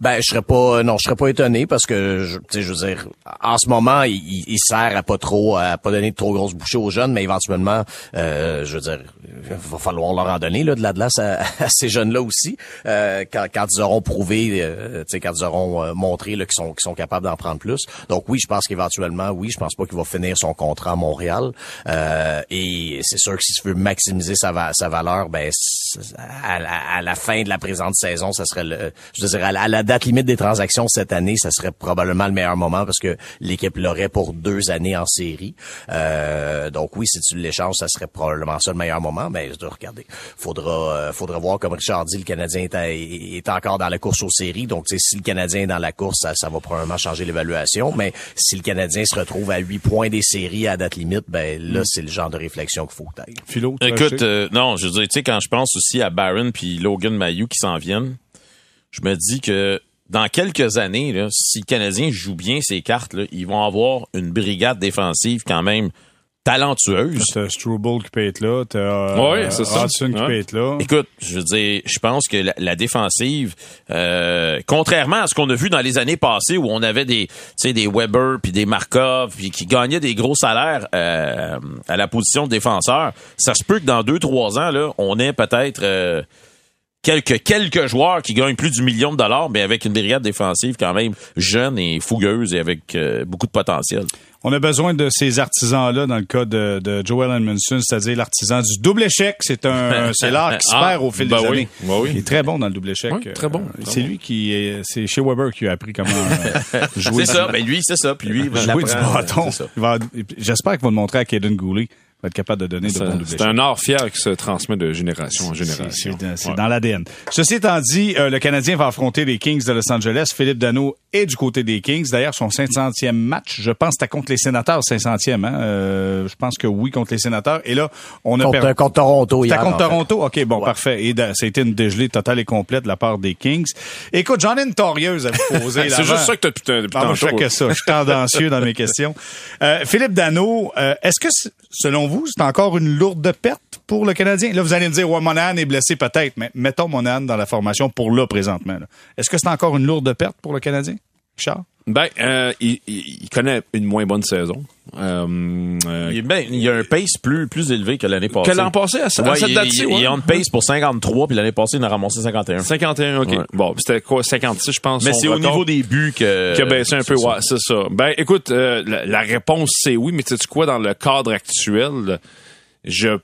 Speaker 3: Ben, je serais pas, non, je serais pas étonné parce que, je, je veux dire, en ce moment, il, il- sert à pas trop, à pas donner de trop grosses bouchées aux jeunes, mais éventuellement, euh, je veux dire, il va falloir leur en donner là de la glace à, à ces jeunes-là aussi, euh, quand, quand ils auront prouvé, euh, quand ils auront euh, montré qu'ils sont, qu'ils sont capables d'en prendre plus. Donc oui, je pense qu'éventuellement, oui, je pense pas qu'il va finir son contrat à Montréal. Euh, et c'est sûr que si tu veux maximiser sa, sa valeur, ben à, la- à la fin de la présente saison, ça serait le, je veux dire, à la, à la date limite des transactions cette année, ça serait probablement le meilleur moment parce que l'équipe l'aurait pour deux années en série. Euh, donc oui, si tu l'échanges, ça serait probablement ça le meilleur moment. Mais je dois regarder. Faudra, euh, faudra voir comme Richard dit, le Canadien est, à- est encore dans la course aux séries. Donc tu sais, si le Canadien est dans la course, ça, ça va probablement changer l'évaluation. Mais si le Canadien se retrouve à huit points des séries à date limite, ben là, c'est le genre de réflexion qu'il faut que t'ailles.
Speaker 1: Philo, tu as
Speaker 4: Écoute, euh, non, je veux dire, tu sais, quand je pense aussi à Baron puis Logan Mayou qui s'en viennent, je me dis que dans quelques années, si le Canadien joue bien ses cartes, là, ils vont avoir une brigade défensive quand même talentueuse.
Speaker 1: T'as Struble qui peut être là, t'as
Speaker 2: Ouais,
Speaker 1: euh,
Speaker 2: ça.
Speaker 1: Hudson qui
Speaker 2: Ouais.
Speaker 1: peut être là.
Speaker 4: Écoute, je veux dire, je pense que la, la défensive, euh, contrairement à ce qu'on a vu dans les années passées où on avait des, tu sais, des Weber puis des Markov puis qui gagnaient des gros salaires euh, à la position de défenseur, ça se peut que dans deux trois ans là, on ait peut-être euh, quelques quelques joueurs qui gagnent plus du million de dollars, mais avec une brigade défensive quand même jeune et fougueuse et avec euh, beaucoup de potentiel.
Speaker 1: On a besoin de ces artisans-là dans le cas de, de Joel Edmondson, c'est-à-dire l'artisan du double échec. C'est un, c'est l'art qui se
Speaker 2: Ah,
Speaker 1: perd au fil
Speaker 2: ben
Speaker 1: des
Speaker 2: oui,
Speaker 1: années.
Speaker 2: ben oui.
Speaker 1: Il est très bon dans le double échec.
Speaker 2: Oui, très bon,
Speaker 1: Euh,
Speaker 2: très
Speaker 1: c'est
Speaker 2: bon.
Speaker 1: lui qui est, c'est chez Weber qui a appris comment euh, jouer.
Speaker 4: C'est ça, ben lui, c'est ça, puis lui, il va
Speaker 1: jouer du bâton. J'espère qu'il va le montrer à Kaden Goulet. Va être capable de donner de
Speaker 2: C'est
Speaker 1: bons double
Speaker 2: c'est un art fier qui se transmet de génération en génération.
Speaker 1: C'est
Speaker 2: Ouais.
Speaker 1: dans l'ADN. Ceci étant dit, euh, le Canadien va affronter les Kings de Los Angeles. Philippe Dano est du côté des Kings. D'ailleurs, son 500e match, je pense que c'était contre les sénateurs, 500e. Hein? Euh, je pense que oui, contre les sénateurs. Et là, on a
Speaker 3: Contre,
Speaker 1: perdu.
Speaker 3: contre Toronto
Speaker 1: C'était contre
Speaker 3: en fait.
Speaker 1: Toronto? OK, bon, parfait. Et ça a été une dégelée totale et complète de la part des Kings. Écoute, j'en ai une torieuse à vous poser. là,
Speaker 2: C'est juste ça que t'as depuis depuis
Speaker 1: Ah, moi, je
Speaker 2: tantôt.
Speaker 1: que ça. Je suis tendancieux dans mes questions. Euh, Philippe Dano, euh, est-ce que, selon c'est encore une lourde perte pour le Canadien? Là, vous allez me dire, ouais, Monahan est blessé peut-être, mais mettons Monahan dans la formation pour là, présentement. Est-ce que c'est encore une lourde perte pour le Canadien? Richard?
Speaker 2: Ben, euh, il, connaît une moins bonne saison. Euh, euh,
Speaker 4: Il, ben, il y a un pace plus, plus élevé que l'année passée.
Speaker 2: que l'an passé, à, ce- à
Speaker 4: Ouais,
Speaker 2: cette
Speaker 4: il,
Speaker 2: date-ci,
Speaker 4: il, il
Speaker 2: ouais.
Speaker 4: on pace pour 53, puis l'année passée, il en a ramassé 51.
Speaker 2: 51, OK.
Speaker 4: Ouais.
Speaker 2: Bon, c'était quoi, 56, je pense.
Speaker 4: Mais c'est au niveau des buts que...
Speaker 2: Qui a baissé un peu,
Speaker 4: c'est ça.
Speaker 2: ouais, c'est ça. Ben, écoute, euh, la, la réponse c'est oui, mais tu sais quoi, dans le cadre actuel, je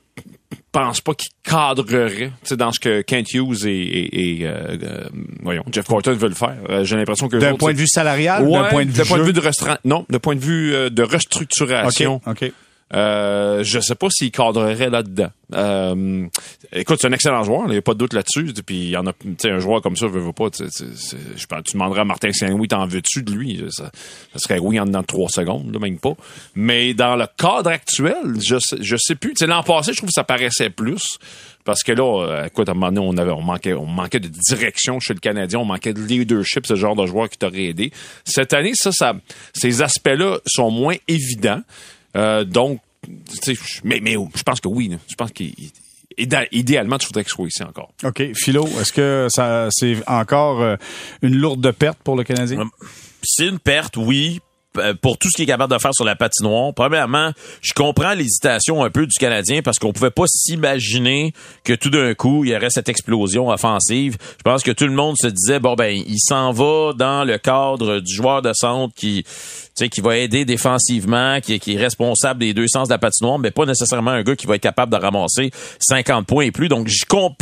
Speaker 2: pense pas qu'il cadrerait, dans ce que Kent Hughes et, et, et, euh, euh, voyons, Jeff Gorton veulent faire. Euh, J'ai l'impression que
Speaker 1: D'un point de vue salarial ou
Speaker 2: ouais,
Speaker 1: d'un point de vue
Speaker 2: de restreint, non, de point de vue euh, de restructuration.
Speaker 1: OK, OK.
Speaker 2: Euh, je sais pas s'il cadrerait là-dedans. Euh, écoute, c'est un excellent joueur, il n'y a pas de doute là-dessus. Puis il y en a, un joueur comme ça, veut, veut pas. Je pense, tu demanderas à Martin Saint-Louis, t'en veux-tu de lui? Ça, serait oui en dedans de trois secondes, là, même pas. Mais dans le cadre actuel, je sais, je sais plus. L'an passé, je trouve que ça paraissait plus. Parce que là, euh, écoute, à un moment donné, on avait, on manquait, on manquait de direction chez le Canadien, on manquait de leadership, ce genre de joueur qui t'aurait aidé. Cette année, ça, ça, ces aspects-là sont moins évidents. Euh, donc, tu sais, mais, mais je pense que oui. Je pense qu'il idé- idéalement, tu voudrais qu'il soit ici encore.
Speaker 1: OK. Philo, est-ce que ça c'est encore euh, une lourde perte pour le Canadien?
Speaker 4: C'est une perte, oui, euh, pour tout ce qu'il est capable de faire sur la patinoire. Premièrement, je comprends l'hésitation un peu du Canadien parce qu'on pouvait pas s'imaginer que tout d'un coup, il y aurait cette explosion offensive. Je pense que tout le monde se disait, bon, ben, il s'en va dans le cadre du joueur de centre qui, qui va aider défensivement, qui, est responsable des deux sens de la patinoire, mais pas nécessairement un gars qui va être capable de ramasser 50 points et plus. Donc,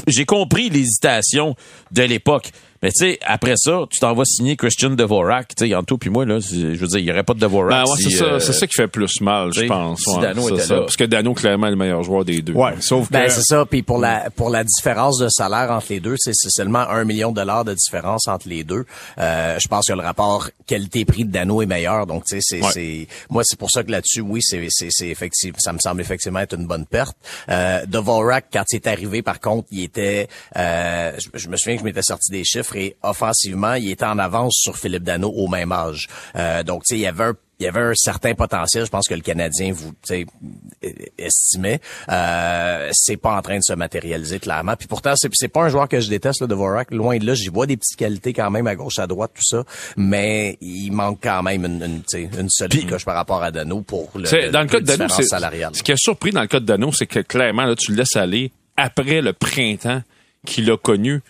Speaker 4: j'ai compris l'hésitation de l'époque. Mais tu sais, après ça, tu t'en vas signer Christian Devorak. Tu sais, toi puis moi, là, je veux dire, il n'y aurait pas de Devorak.
Speaker 2: Ben, ouais,
Speaker 4: si,
Speaker 2: c'est ça,
Speaker 4: euh,
Speaker 2: c'est ça qui fait plus mal, je pense.
Speaker 4: si
Speaker 2: ouais,
Speaker 4: Dano
Speaker 2: c'est
Speaker 4: était
Speaker 2: ça.
Speaker 4: là.
Speaker 2: Parce que Dano, clairement, est le meilleur joueur des deux.
Speaker 1: Ouais, sauf que.
Speaker 3: Ben c'est ça. Puis pour la pour la différence de salaire entre les deux, c'est c'est seulement un million de dollars de différence entre les deux. Euh, je pense que le rapport qualité-prix de Dano est meilleur. Donc tu sais, c'est
Speaker 2: Ouais.
Speaker 3: c'est moi c'est pour ça que là-dessus, oui, c'est c'est c'est effectivement, ça me semble effectivement être une bonne perte. Euh, Dvorak, quand c'est arrivé, par contre, il était, euh, je, je me souviens que je m'étais sorti des chiffres et offensivement, il était en avance sur Philippe Dano au même âge. Euh, donc tu sais, il y avait un il y avait un certain potentiel, je pense que le Canadien vous tu sais, estimait. Euh, c'est pas en train de se matérialiser clairement. Puis pourtant, c'est, c'est pas un joueur que je déteste là, de Vorak. Loin de là, j'y vois des petites qualités quand même à gauche, à droite, tout ça. Mais il manque quand même une, une, tu sais, une solide coche par rapport à Dano pour le,
Speaker 2: C'est-
Speaker 3: le-
Speaker 2: dans le cas
Speaker 3: la
Speaker 2: de Dano,
Speaker 3: différence
Speaker 2: c'est,
Speaker 3: salariale.
Speaker 2: ce qui a surpris dans le cas de Dano, c'est que clairement, là, tu le laisses aller après le printemps qu'il a connu.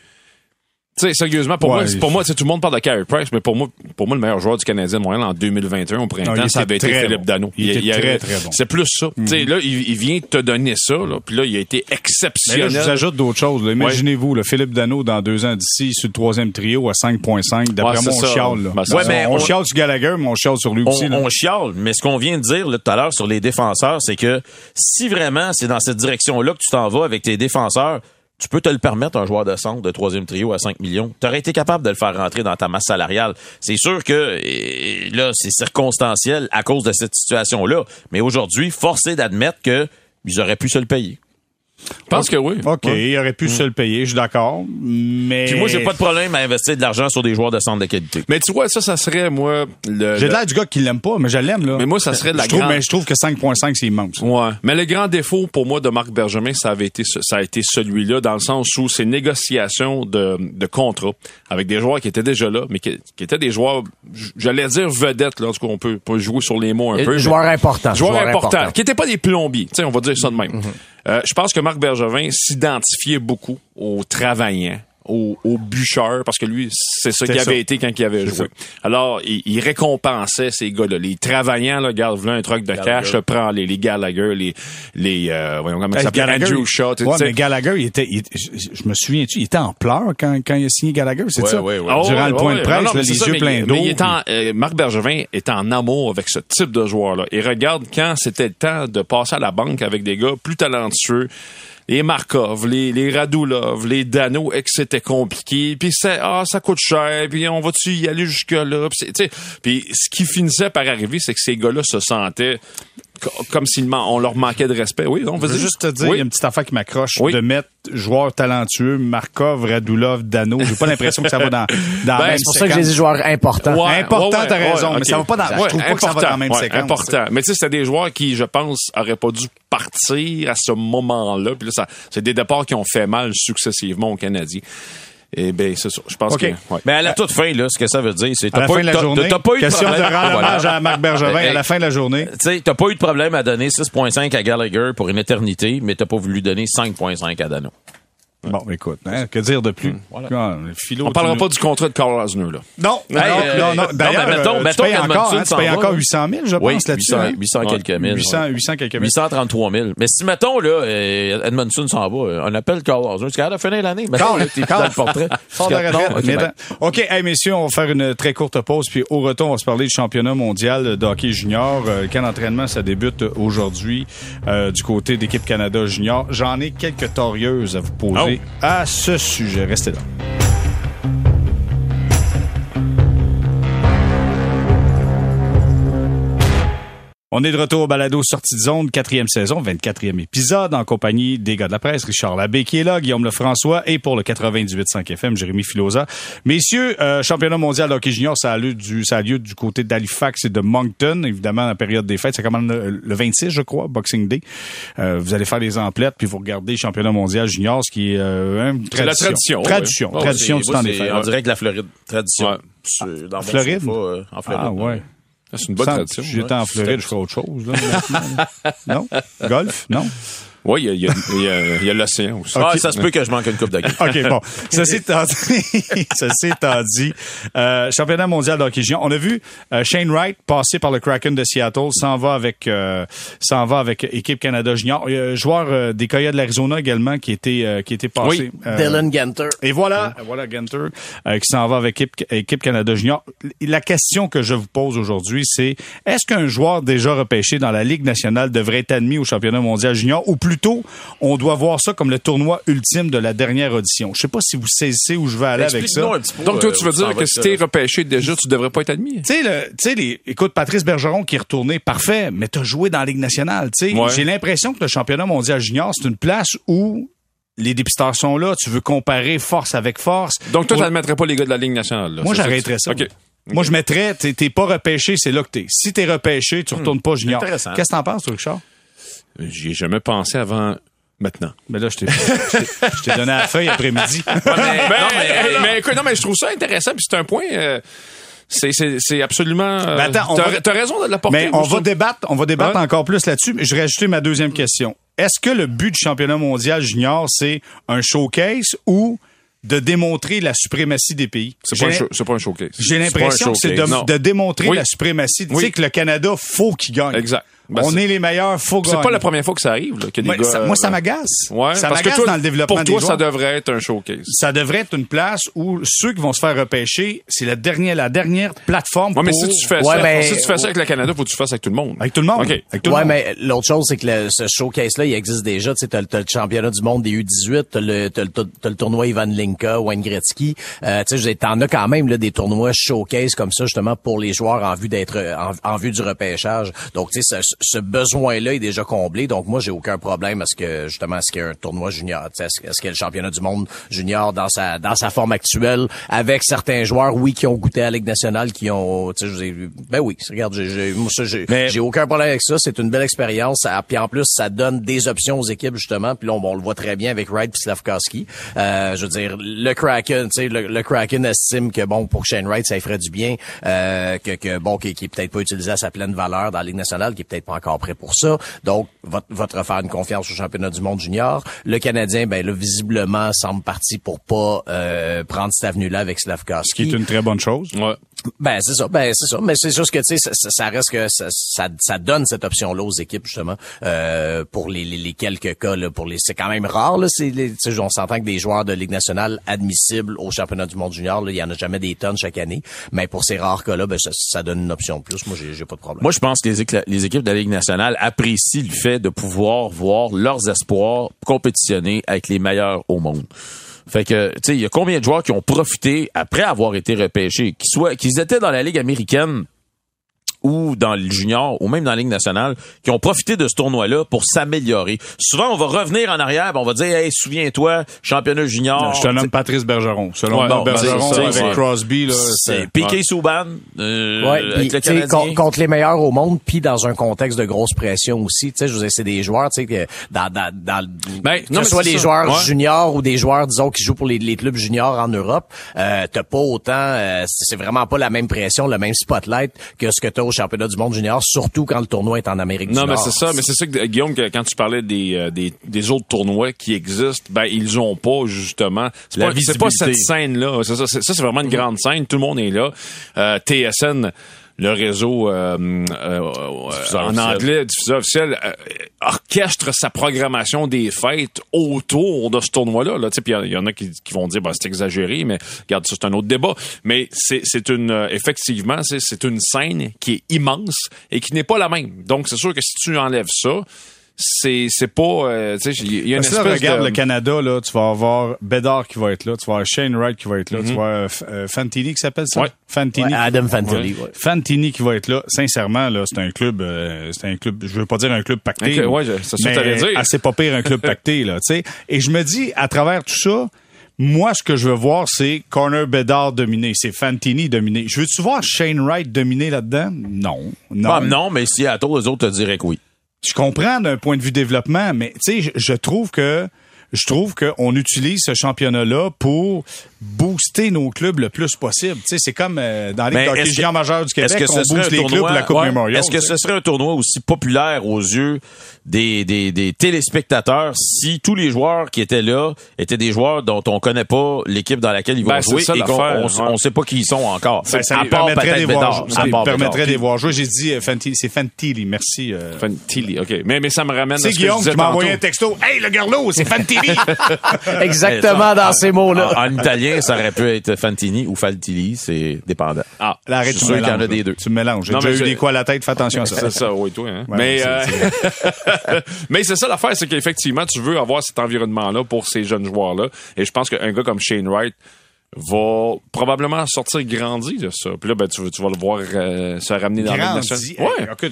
Speaker 2: Tu sais, sérieusement, pour
Speaker 1: Ouais,
Speaker 2: moi,
Speaker 1: il-
Speaker 2: pour moi, tout le monde parle de Carey Price, mais pour moi, pour moi, le meilleur joueur du Canadien de Montréal en 2021 au printemps,
Speaker 1: Non, il
Speaker 2: ça
Speaker 1: était
Speaker 2: avait été Philippe
Speaker 1: bon.
Speaker 2: Dano.
Speaker 1: Il était
Speaker 2: a-
Speaker 1: très, très bon.
Speaker 2: C'est plus ça. Tu sais, là, il, il vient te donner ça, là, puis là, il a été
Speaker 1: Mais là,
Speaker 2: exceptionnel.
Speaker 1: je vous ajoute d'autres choses. là. Imaginez-vous, le Philippe Dano, dans deux ans d'ici, sur le troisième trio à 5.5. D'après
Speaker 2: Ouais,
Speaker 1: moi,
Speaker 2: c'est
Speaker 1: on
Speaker 2: ça.
Speaker 1: chiale. Là.
Speaker 2: Ben,
Speaker 4: Ouais, mais
Speaker 1: on,
Speaker 4: on-
Speaker 1: chiale sur Gallagher, mais on chiale sur lui
Speaker 4: on,
Speaker 1: aussi. là.
Speaker 4: on chiale, mais ce qu'on vient de dire là, tout à l'heure sur les défenseurs, c'est que si vraiment c'est dans cette direction-là que tu t'en vas avec tes défenseurs, tu peux te le permettre, un joueur de centre de troisième trio à 5 millions. Tu aurais été capable de le faire rentrer dans ta masse salariale. C'est sûr que euh, là, c'est circonstanciel à cause de cette situation-là. Mais aujourd'hui, forcé d'admettre que ils auraient pu se le payer.
Speaker 2: Je pense que oui.
Speaker 1: OK,
Speaker 2: Ouais.
Speaker 1: il aurait pu se le payer, je suis d'accord. Mais.
Speaker 4: Puis moi, j'ai pas de problème à investir de l'argent sur des joueurs de centre de qualité.
Speaker 2: Mais tu vois, ça, ça serait, moi, le...
Speaker 1: J'ai
Speaker 2: le-
Speaker 1: l'air du gars qui l'aime pas, mais je l'aime, là.
Speaker 2: Mais moi, ça serait de la
Speaker 1: je trouve,
Speaker 2: grande-
Speaker 1: Mais je trouve que 5.5, c'est immense.
Speaker 2: Ouais. Mais le grand défaut pour moi de Marc Bergevin, ça avait été ça a été celui-là dans le sens où ces négociations de, de contrat avec des joueurs qui étaient déjà là, mais qui, qui étaient des joueurs, j'allais dire vedettes là, en tout cas on peut pas jouer sur les mots un peu. mais-
Speaker 3: Joueur important.
Speaker 2: joueurs
Speaker 3: joueur
Speaker 2: importants,
Speaker 3: important.
Speaker 2: qui n'étaient pas des plombiers, tu sais, on va dire ça de même. Euh, je pense que Marc Bergevin s'identifiait beaucoup aux travaillants, aux, aux bûcheurs, parce que lui, c'est ça qu'il avait été quand il avait joué. Alors, il, il récompensait ces gars-là. Les travaillants, là, regarde, voilà un truc de cash, je prends les, les Gallagher, les, les, euh, voyons comment ça s'appelle, Andrew Shaw,
Speaker 1: Ouais, mais Gallagher, il était, il- je, je me souviens-tu, il était en pleurs quand, quand il a signé Gallagher, c'est
Speaker 4: Ouais,
Speaker 1: ça?
Speaker 4: ouais, ouais.
Speaker 1: Durant
Speaker 2: ouais,
Speaker 1: le point de presse,
Speaker 2: non, non,
Speaker 1: là, les
Speaker 2: ça,
Speaker 1: yeux
Speaker 2: mais-
Speaker 1: pleins d'eau.
Speaker 2: Mais il est en, euh, Marc Bergevin est en amour avec ce type de joueur-là. Et regarde, quand c'était le temps de passer à la banque avec des gars plus talentueux, les Markov, les, les Radulov, les Dano, et que compliqué, puis c'est ah ça coûte cher, puis on va-tu y aller jusque là, puis ce qui finissait par arriver, c'est que ces gars-là se sentaient comme man- on leur manquait de respect. Oui, on faisait
Speaker 1: juste te dire,
Speaker 2: Oui.
Speaker 1: il y a une petite affaire qui m'accroche
Speaker 2: Oui.
Speaker 1: de mettre joueurs talentueux, Markov, Radulov, Dano. J'ai pas l'impression que ça va dans, dans
Speaker 2: Ben,
Speaker 1: la même
Speaker 3: C'est pour ça que j'ai dit joueur important.
Speaker 2: Ouais,
Speaker 1: Important,
Speaker 2: ouais,
Speaker 1: t'as
Speaker 2: ouais,
Speaker 1: raison, mais ça va pas dans- je trouve pas que ça va dans la même
Speaker 2: ouais,
Speaker 1: séquence,
Speaker 2: Important. Mais tu sais, c'était des joueurs qui, je pense, auraient pas dû partir à ce moment-là. Puis là, ça, c'est des départs qui ont fait mal successivement aux Canadiens. Et ben, c'est ça. Je pense que. ouais.
Speaker 4: Mais à la toute fin, là, ce que ça veut dire, c'est t'as pas eu
Speaker 1: de la
Speaker 4: t'as-
Speaker 1: journée,
Speaker 4: pas eu de
Speaker 1: question de
Speaker 4: problème.
Speaker 1: rendre
Speaker 4: Voilà.
Speaker 1: hommage à Marc Bergevin
Speaker 4: Hey,
Speaker 1: à la fin de la journée.
Speaker 4: Tu sais, t'as pas eu de problème à donner 6.5 à Gallagher pour une éternité, mais t'as pas voulu donner 5.5 à Dano.
Speaker 1: Bon, écoute, hein, que dire de plus? Ah, le philo,
Speaker 2: On parlera pas du contrat de Carl Osner, là.
Speaker 1: Non, non,
Speaker 4: Hey, euh,
Speaker 1: non, non. D'ailleurs,
Speaker 4: mettons-
Speaker 1: euh,
Speaker 4: mettons
Speaker 1: tu payes encore, hein, tu payes encore
Speaker 4: là.
Speaker 1: 800 000, je
Speaker 4: Oui,
Speaker 1: pense, là-dessus.
Speaker 4: 800,
Speaker 1: hein?
Speaker 4: 800
Speaker 2: Ouais.
Speaker 4: quelques mille.
Speaker 1: 800, 800 quelques mille.
Speaker 4: 833 000. Mais si, mettons, là, euh, Edmondson s'en va, euh, on appelle Carl Hauser. Tu capable de finir l'année? Mettons, là, t'es dans le portrait.
Speaker 1: Fort de retraite.
Speaker 4: ok, ben.
Speaker 1: hey, messieurs, on va faire une très courte pause, puis au retour, on va se parler du championnat mondial de hockey junior. Le camp d'entraînement, ça débute aujourd'hui euh, du côté d'équipe Canada junior? J'en ai quelques torieuses à vous poser à ce sujet. Restez là. On est de retour au balado Sortie de zone, quatrième saison, 24e épisode, en compagnie des gars de la presse, Richard Labbé qui est là, Guillaume Lefrançois et pour le 98.5 FM, Jérémy Filosa. Messieurs, euh, championnat mondial de hockey junior, ça a lieu du, ça a lieu du côté d'Halifax et de Moncton, évidemment, la période des fêtes. Ça commence le, le 26, je crois, Boxing Day. Euh, vous allez faire les emplettes, puis vous regardez le championnat mondial junior, ce qui est euh, une
Speaker 2: C'est la
Speaker 1: tradition.
Speaker 2: tradition,
Speaker 1: Tradition, tradition du temps des fêtes.
Speaker 4: En direct de la Floride. Tradition.
Speaker 2: Ouais.
Speaker 4: Dans
Speaker 1: Floride?
Speaker 4: euh, en Floride.
Speaker 1: Ah ouais.
Speaker 2: C'est une bonne tradition.
Speaker 1: J'étais en Floride, je ferais autre chose. Là. non? Golf? Non?
Speaker 2: Oui, il y a, il y a, il y a- il y a l'océan aussi.
Speaker 4: Ah, ça se peut que je manque une coupe de game.
Speaker 1: OK, bon. Ceci étant dit, ceci étant dit euh, championnat mondial de hockey junior. On a vu euh, Shane Wright passer par le Kraken de Seattle, s'en va avec euh, s'en va avec équipe Canada junior. Il y a un joueur euh, des Coyotes de l'Arizona également qui était euh, qui était passé.
Speaker 2: Oui,
Speaker 1: euh,
Speaker 3: Dylan Genter.
Speaker 1: et voilà, voilà Gunter euh, qui s'en va avec équipe, équipe Canada Junior. La question que je vous pose aujourd'hui, c'est est-ce qu'un joueur déjà repêché dans la Ligue nationale devrait être admis au championnat mondial junior ou plutôt on doit voir ça comme le tournoi ultime de la dernière audition? Je sais pas si vous saisissez où je vais aller avec ça.
Speaker 4: Explique-nous un petit peu,
Speaker 2: Donc, toi,
Speaker 4: euh,
Speaker 2: tu veux
Speaker 4: où ça
Speaker 2: dire que si t'es repêché déjà, tu devrais pas être admis?
Speaker 1: Tu sais, tu les, écoute, Patrice Bergeron qui est retourné, parfait, mais t'as joué dans la Ligue nationale. Tu sais,
Speaker 2: Ouais.
Speaker 1: j'ai l'impression que le championnat mondial junior, c'est une place où les dépisteurs sont là, tu veux comparer force avec force.
Speaker 2: Donc, toi,
Speaker 1: Pour-
Speaker 2: t'admettrais pas les gars de la Ligue nationale. là.
Speaker 1: Moi,
Speaker 2: ça
Speaker 1: j'arrêterais
Speaker 2: tu-
Speaker 1: ça. Moi, je mettrais, t'es pas repêché, c'est là que t'es. Si t'es repêché, tu retournes pas junior.
Speaker 4: Intéressant.
Speaker 1: Qu'est-ce que t'en penses, toi, Richard?
Speaker 2: J'y ai jamais pensé avant maintenant.
Speaker 1: Mais là, je t'ai je t'ai- je t'ai donné la feuille après-midi.
Speaker 2: mais, non, mais, mais écoute, non, mais je trouve ça intéressant, puis c'est un point. euh, c'est, c'est, c'est absolument. euh,
Speaker 1: attends,
Speaker 2: t'as,
Speaker 1: va-
Speaker 2: t'as raison de l'apporter.
Speaker 1: Mais on va débattre, on va débattre
Speaker 2: Ouais.
Speaker 1: encore plus là-dessus. mais Je vais ajouter ma deuxième question. Est-ce que le but du championnat mondial junior, c'est un showcase ou de démontrer la suprématie des pays?
Speaker 2: C'est pas, un c'est pas un showcase.
Speaker 1: J'ai
Speaker 2: C'est
Speaker 1: l'impression
Speaker 2: un
Speaker 1: que c'est de, démontrer
Speaker 2: Oui.
Speaker 1: la suprématie. Tu
Speaker 2: Oui.
Speaker 1: sais que le Canada, faut qu'il gagne.
Speaker 2: Exact. Ben,
Speaker 1: on est les meilleurs, faut
Speaker 2: C'est pas la première fois que ça arrive, là, que des
Speaker 1: Moi,
Speaker 2: gars.
Speaker 1: ça, moi, ça
Speaker 2: euh,
Speaker 1: m'agace.
Speaker 2: Ouais,
Speaker 1: ça
Speaker 2: parce que
Speaker 1: m'agace dans le développement
Speaker 2: Pour
Speaker 1: des
Speaker 2: toi,
Speaker 1: joueurs.
Speaker 2: ça devrait être un showcase.
Speaker 1: ça devrait être une place où ceux qui vont se faire repêcher, c'est la dernière, la dernière plateforme
Speaker 2: Ouais, mais si tu fais
Speaker 3: Ouais,
Speaker 2: ça,
Speaker 3: mais-
Speaker 2: si tu fais ça avec le Canada, faut que tu fasses avec tout le monde.
Speaker 1: Avec tout le monde.
Speaker 2: OK.
Speaker 1: Avec tout le
Speaker 3: Ouais,
Speaker 1: monde.
Speaker 3: mais l'autre chose, c'est que le- ce showcase-là, il existe déjà. Tu sais, t'as, le- t'as le championnat du monde des U18, t'as le, t'as le, t'as le tournoi Ivan Linka, Wayne Gretzky. Euh, tu sais, je veux dire, t'en as quand même là, des tournois showcase comme ça, justement, pour les joueurs en vue d'être, en, en vue du repêchage. Donc, tu sais, ce, ce besoin-là est déjà comblé. Donc moi, j'ai aucun problème à ce que justement, est-ce qu'il y a un tournoi junior, est-ce qu'il y a le championnat du monde junior dans sa dans sa forme actuelle, avec certains joueurs, oui, qui ont goûté à la Ligue nationale, qui ont, tu sais, ben oui, regarde, j'ai moi ça, j'ai j'ai aucun problème avec ça. C'est une belle expérience. Puis en plus, ça donne des options aux équipes justement. Puis là, on, le voit très bien avec Wright et Slavkowski. Euh, je veux dire, le Kraken, tu sais, le, Kraken estime que bon pour Shane Wright, ça ferait du bien, euh, que, que bon, qui, qui est peut-être pas utilisé à sa pleine valeur dans la Ligue nationale, qui est peut-être pas encore prêt pour ça. Donc, votre votre faire une confiance au championnat du monde junior. Le Canadien, ben là, visiblement, semble parti pour pas euh, prendre cette avenue-là avec Slavkowski.
Speaker 1: Ce qui est une très bonne chose.
Speaker 2: Ouais.
Speaker 3: Ben c'est ça, ben c'est ça, mais c'est juste que tu sais ça, ça, reste que ça, ça, donne cette option là aux équipes justement euh, pour les, les, quelques cas là, pour les c'est quand même rare là, c'est on s'entend que des joueurs de Ligue nationale admissibles au championnat du monde junior là, il y en a jamais des tonnes chaque année, mais pour ces rares cas là, ben ça, ça donne une option de plus. Moi j'ai, j'ai pas de problème.
Speaker 4: Moi je pense que les, les équipes de Ligue nationale apprécient le fait de pouvoir voir leurs espoirs compétitionner avec les meilleurs au monde. Fait que, tu sais, il y a combien de joueurs qui ont profité après avoir été repêchés, qu'ils soient, qu'ils étaient dans la Ligue américaine ou dans le junior ou même dans la Ligue nationale qui ont profité de ce tournoi-là pour s'améliorer. Souvent, on va revenir en arrière, on va dire, hey, souviens-toi, championnat junior.
Speaker 1: je te nomme Patrice Bergeron. Selon ouais, Bergeron avec Crosby, là,
Speaker 4: c'est Piqué Souban, euh, avec
Speaker 3: le contre les meilleurs au monde, puis dans un contexte de grosse pression aussi. Tu sais, je vous c'est des joueurs, tu sais, que dans, dans, dans ben, que ce soit des joueurs juniors ou des joueurs, disons, qui jouent pour les, les clubs juniors en Europe, euh, t'as pas autant, euh, c'est vraiment pas la même pression, le même spotlight que ce que t'as au championnat du monde junior, surtout quand le tournoi est en Amérique du
Speaker 2: Nord.
Speaker 3: Non,
Speaker 2: mais c'est ça. Mais c'est ça que, Guillaume, quand tu parlais des, euh, des, des, autres tournois qui existent, ben, ils ont pas, justement. C'est pas, pas cette scène-là. Ça, ça c'est vraiment une grande scène. Tout le monde est là. Euh, TSN, le réseau euh, euh, en anglais, diffuseur officiel, euh, orchestre sa programmation des fêtes autour de ce tournoi-là. Là, il y, en a qui, vont dire bah c'est exagéré, mais regarde, ça c'est un autre débat. Mais c'est une effectivement, c'est une scène qui est immense et qui n'est pas la même. Donc c'est sûr que si tu enlèves ça, c'est c'est pas euh, tu sais il y a une espèce
Speaker 1: regarde le Canada là tu vas avoir Bedard qui va être là tu vas avoir Shane Wright qui va être là tu mhm. vas avoir euh, Fantini qui s'appelle ça?
Speaker 2: Ouais.
Speaker 3: Fantini Adam Fantini
Speaker 1: ouais. Fantini qui va être là sincèrement là c'est un club euh, c'est un club je veux pas dire un club pacté
Speaker 2: okay, ouais, c'est ça mais dire.
Speaker 1: assez pas pire un club pacté là tu sais et je me dis à travers tout ça moi, ce que je veux voir, c'est Corner Bedard dominé, c'est Fantini dominé. Je veux-tu voir Shane Wright dominé là-dedans? Non. Non.
Speaker 4: Ah, non, mais si à toi, les autres te diraient que oui
Speaker 1: je comprends d'un point de vue développement, mais tu sais, je, trouve que je trouve qu'on utilise ce championnat-là pour booster nos clubs le plus possible. Tu sais, c'est comme euh, dans les hockey majeurs du Québec, que on booste les clubs pour la Coupe Memorial.
Speaker 4: Est-ce que ce serait un tournoi aussi populaire aux yeux des, des, des, téléspectateurs si tous les joueurs qui étaient là étaient des joueurs dont on connaît pas l'équipe dans laquelle ils vont ben, jouer et qu'on on, sait pas qui ils sont encore.
Speaker 1: Ben, ça permettrait, des voir, ça permettrait des voir jouer. J'ai dit euh, c'est Fantilli, merci.
Speaker 2: Euh. Fantilli, OK. Mais, mais ça me ramène
Speaker 1: à ce Guillaume que je qui m'a envoyé un texto. Hey, le garlot, c'est Fantilli!
Speaker 3: Exactement dans ces mots-là.
Speaker 4: En, italien, ça aurait pu être Fantini ou Faltilli, c'est dépendant.
Speaker 1: Ah, là, arrête, tu mélanges. des deux. Tu me mélanges. J'ai déjà eu des coups à la tête, fais attention à ça.
Speaker 2: C'est ça, oui, toi. Hein. mais euh, mais c'est ça l'affaire, c'est qu'effectivement, tu veux avoir cet environnement-là pour ces jeunes joueurs-là. Et je pense qu'un gars comme Shane Wright va probablement sortir grandi de ça. Puis là, ben, tu, tu vas le voir euh, se ramener dans la nation.
Speaker 1: Ouais.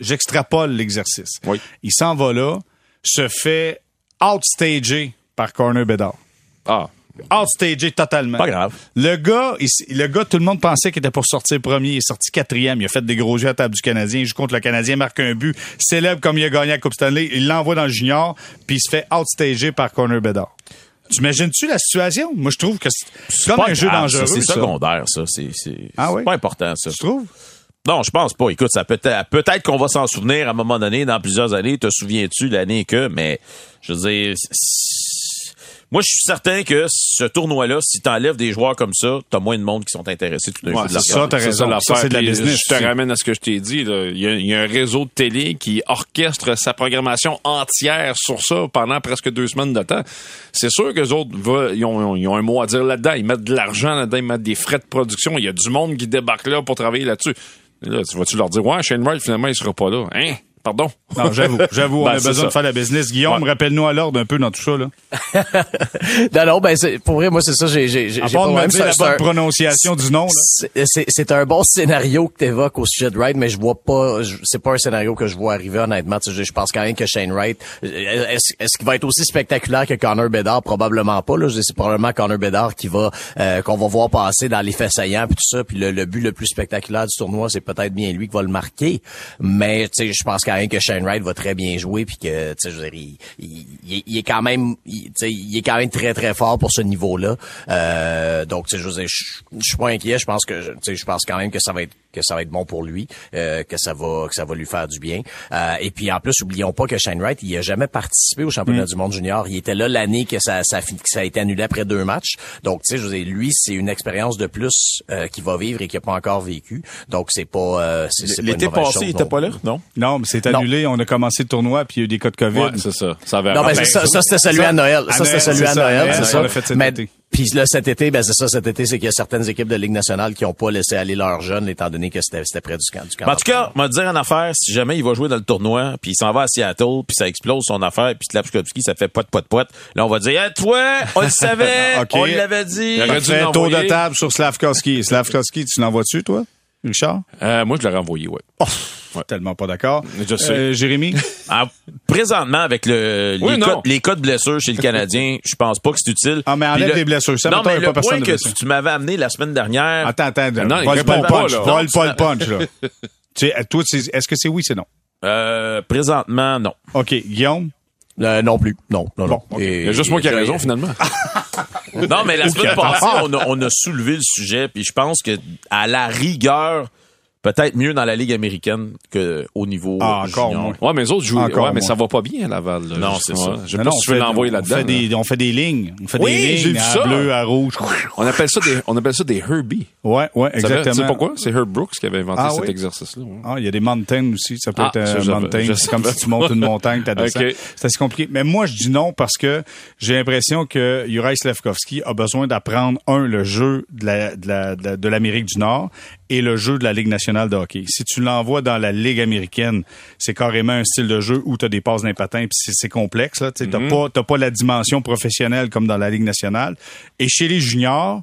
Speaker 1: j'extrapole l'exercice.
Speaker 2: Oui.
Speaker 1: Il s'en va là, se fait outstager par Corner Bedard.
Speaker 2: Ah
Speaker 1: outstagé totalement.
Speaker 4: Pas grave.
Speaker 1: Le gars, le gars, tout le monde pensait qu'il était pour sortir premier. Il est sorti quatrième. Il a fait des gros jeux à table du Canadien. Il joue contre le Canadien, marque un but. Célèbre comme il a gagné la Coupe Stanley. Il l'envoie dans le junior, puis il se fait outstager par Corner Bedard. Tu imagines-tu la situation? Moi, je trouve que c'est comme un jeu dangereux.
Speaker 4: C'est secondaire, ça. C'est
Speaker 1: ah oui?
Speaker 4: pas important, ça.
Speaker 1: Tu trouves?
Speaker 4: Non, je pense pas. Écoute, ça peut être peut-être qu'on va s'en souvenir à un moment donné, dans plusieurs années. Te souviens-tu l'année que, mais je veux dire, moi, je suis certain que ce tournoi-là, si tu enlèves des joueurs comme ça, t'as moins de monde qui sont intéressés tout
Speaker 1: d'un C'est ça, t'as raison. Ça, c'est de la business.
Speaker 2: Je te ramène à ce que je t'ai dit. Il y, a, un réseau de télé qui orchestre sa programmation entière sur ça pendant presque deux semaines de temps. C'est sûr que les autres, ils ont, ils ont un mot à dire là-dedans. Ils mettent de l'argent là-dedans, ils mettent des frais de production. Il y a du monde qui débarque là pour travailler là-dessus. Là, tu vas-tu leur dire, ouais, Shane Wright, finalement, il sera pas là. Hein? Pardon?
Speaker 1: Non, j'avoue, j'avoue, on
Speaker 2: Ben,
Speaker 1: a besoin
Speaker 2: ça.
Speaker 1: de faire la business. Guillaume,
Speaker 2: Ouais.
Speaker 1: rappelle-nous à l'ordre un peu dans tout ça, là.
Speaker 3: non, non, ben, c'est, pour vrai, moi, c'est ça, j'ai, j'ai, j'ai pas
Speaker 1: de
Speaker 3: de
Speaker 1: me
Speaker 3: problème.
Speaker 1: dire la
Speaker 3: C'est un-
Speaker 1: bonne prononciation du nom, là.
Speaker 3: C'est- un bon scénario que tu évoques au sujet de Wright, mais je vois pas, c'est pas un scénario que je vois arriver honnêtement. Tu sais, Je pense quand même que Shane Wright, euh, est-ce qu'il va être aussi spectaculaire que Connor Bedard? Probablement pas. Là, c'est probablement Connor Bedard qui va, euh, qu'on va voir passer dans les faits saillants puis tout ça. Puis le, le but le plus spectaculaire du tournoi, c'est peut-être bien lui qui va le marquer. Mais tu sais, je pense quand même que Shane Wright va très bien jouer puis que tu sais, je veux dire, il, il- il est- il est quand même, il, tu sais, il est quand même très très fort pour ce niveau-là. Euh, donc tu sais, je veux dire, je je suis pas inquiet. Je pense que, je- tu sais, je pense quand même que ça va être que ça va être bon pour lui, euh, que ça va que ça va lui faire du bien. Euh, et puis en plus, oublions pas que Shane Wright, il a jamais participé au championnat du monde junior. Il était là l'année que ça ça, a fini- que ça a été annulé après deux matchs. Donc tu sais, je veux dire, lui, c'est une expérience de plus euh, qu'il va vivre et qu'il a pas encore vécu. Donc c'est pas euh, c'est c'est pas une
Speaker 4: L'été passé,
Speaker 3: chose
Speaker 4: il était pas là, non?
Speaker 1: Non, mais c'est Annulé. On a commencé le tournoi, puis il y a eu des cas de COVID.
Speaker 2: Ouais, c'est ça. Ça avait
Speaker 3: Non, ben,
Speaker 1: ben,
Speaker 3: c'est ça, ça c'était celui
Speaker 1: ça,
Speaker 3: à Noël. Ça, c'était celui à Noël, c'est
Speaker 1: on
Speaker 3: ça.
Speaker 1: l'a fait cet
Speaker 3: Mais-
Speaker 1: été.
Speaker 3: Puis là, cet été, ben c'est ça, cet été, c'est qu'il y a certaines équipes de Ligue nationale qui ont pas laissé aller leurs jeunes, étant donné que c'était c'était près du camp. Du camp
Speaker 4: Mais en tout cas, m'a dire une affaire, si jamais il va jouer dans le tournoi, puis il s'en va à Seattle, puis ça explose son affaire, puis Slapskowski, ça fait pot, pot, pot. Là, on va dire, hey, toi, on le savait,
Speaker 1: Ok.
Speaker 4: on l'avait dit.
Speaker 2: Il aurait dû
Speaker 1: tour de table sur Slavkovski. Slavkovski, tu l'envoies-tu, toi, Richard?
Speaker 2: Euh, moi, je l'aurais envoyé, ouais.
Speaker 1: Tellement pas d'accord.
Speaker 2: Je sais.
Speaker 1: Euh, Jérémy?
Speaker 4: Ah, présentement, avec le,
Speaker 2: Oui,
Speaker 4: les, cas, les cas de blessures chez le Canadien, je pense pas que c'est utile.
Speaker 1: Ah, mais enlève
Speaker 4: le-
Speaker 1: les blessures. Ça,
Speaker 4: non, mais
Speaker 1: il y a
Speaker 4: le
Speaker 1: pas personne
Speaker 4: point que tu, tu m'avais amené la semaine dernière,
Speaker 1: Attends, attends.
Speaker 2: non,
Speaker 1: vole pas le punch.
Speaker 2: là.
Speaker 1: Vole
Speaker 4: Non,
Speaker 1: pas le punch, là. Tu sais, toi, c'est- est-ce que c'est oui, c'est non?
Speaker 4: euh, présentement, non.
Speaker 1: OK. Guillaume?
Speaker 3: Euh, non plus. Non, non, non.
Speaker 1: Bon, ok.
Speaker 3: Et-
Speaker 2: Il y a juste moi qui ai raison, finalement.
Speaker 4: Non, mais la semaine passée, on a, on a soulevé le sujet, puis je pense que à la rigueur, peut-être mieux dans la Ligue américaine qu'au niveau
Speaker 1: Ah, encore
Speaker 4: junior.
Speaker 1: moins.
Speaker 2: Ouais, mais les autres jouent.
Speaker 1: Encore
Speaker 2: Ouais, mais
Speaker 1: moins.
Speaker 2: ça va pas bien à Laval. là,
Speaker 4: Non, c'est ça.
Speaker 2: Je sais pas
Speaker 1: non,
Speaker 2: si tu veux
Speaker 1: on fait-
Speaker 2: l'envoyer
Speaker 1: on
Speaker 2: là-dedans.
Speaker 1: fait des- On fait des lignes. On fait
Speaker 2: Oui,
Speaker 1: des lignes
Speaker 2: vu
Speaker 1: à
Speaker 2: ça.
Speaker 1: bleu, à rouge.
Speaker 2: On appelle ça des, on appelle ça des Herbie.
Speaker 1: Ouais, ouais, exactement.
Speaker 2: Tu sais pourquoi? C'est Herb Brooks qui avait inventé
Speaker 1: Ah
Speaker 2: cet
Speaker 1: oui?
Speaker 2: exercice-là. ouais.
Speaker 1: Ah, il y a des mountains aussi. Ça peut
Speaker 2: Ah,
Speaker 1: être
Speaker 2: ça,
Speaker 1: un mountain. C'est comme si tu montes une montagne, tu descends.
Speaker 2: Ok.
Speaker 1: C'est assez compliqué. Mais moi, je dis non parce que j'ai l'impression que Juraj Slavkovski a besoin d'apprendre, un, le jeu de la- de la- de la- de l'Amérique du Nord et le jeu de la Ligue nationale de hockey. Si tu l'envoies dans la Ligue américaine, c'est carrément un style de jeu où tu as des passes d'un patin puis c'est complexe. Tu n'as pas, t'as pas la dimension professionnelle comme dans la Ligue nationale. Et chez les juniors,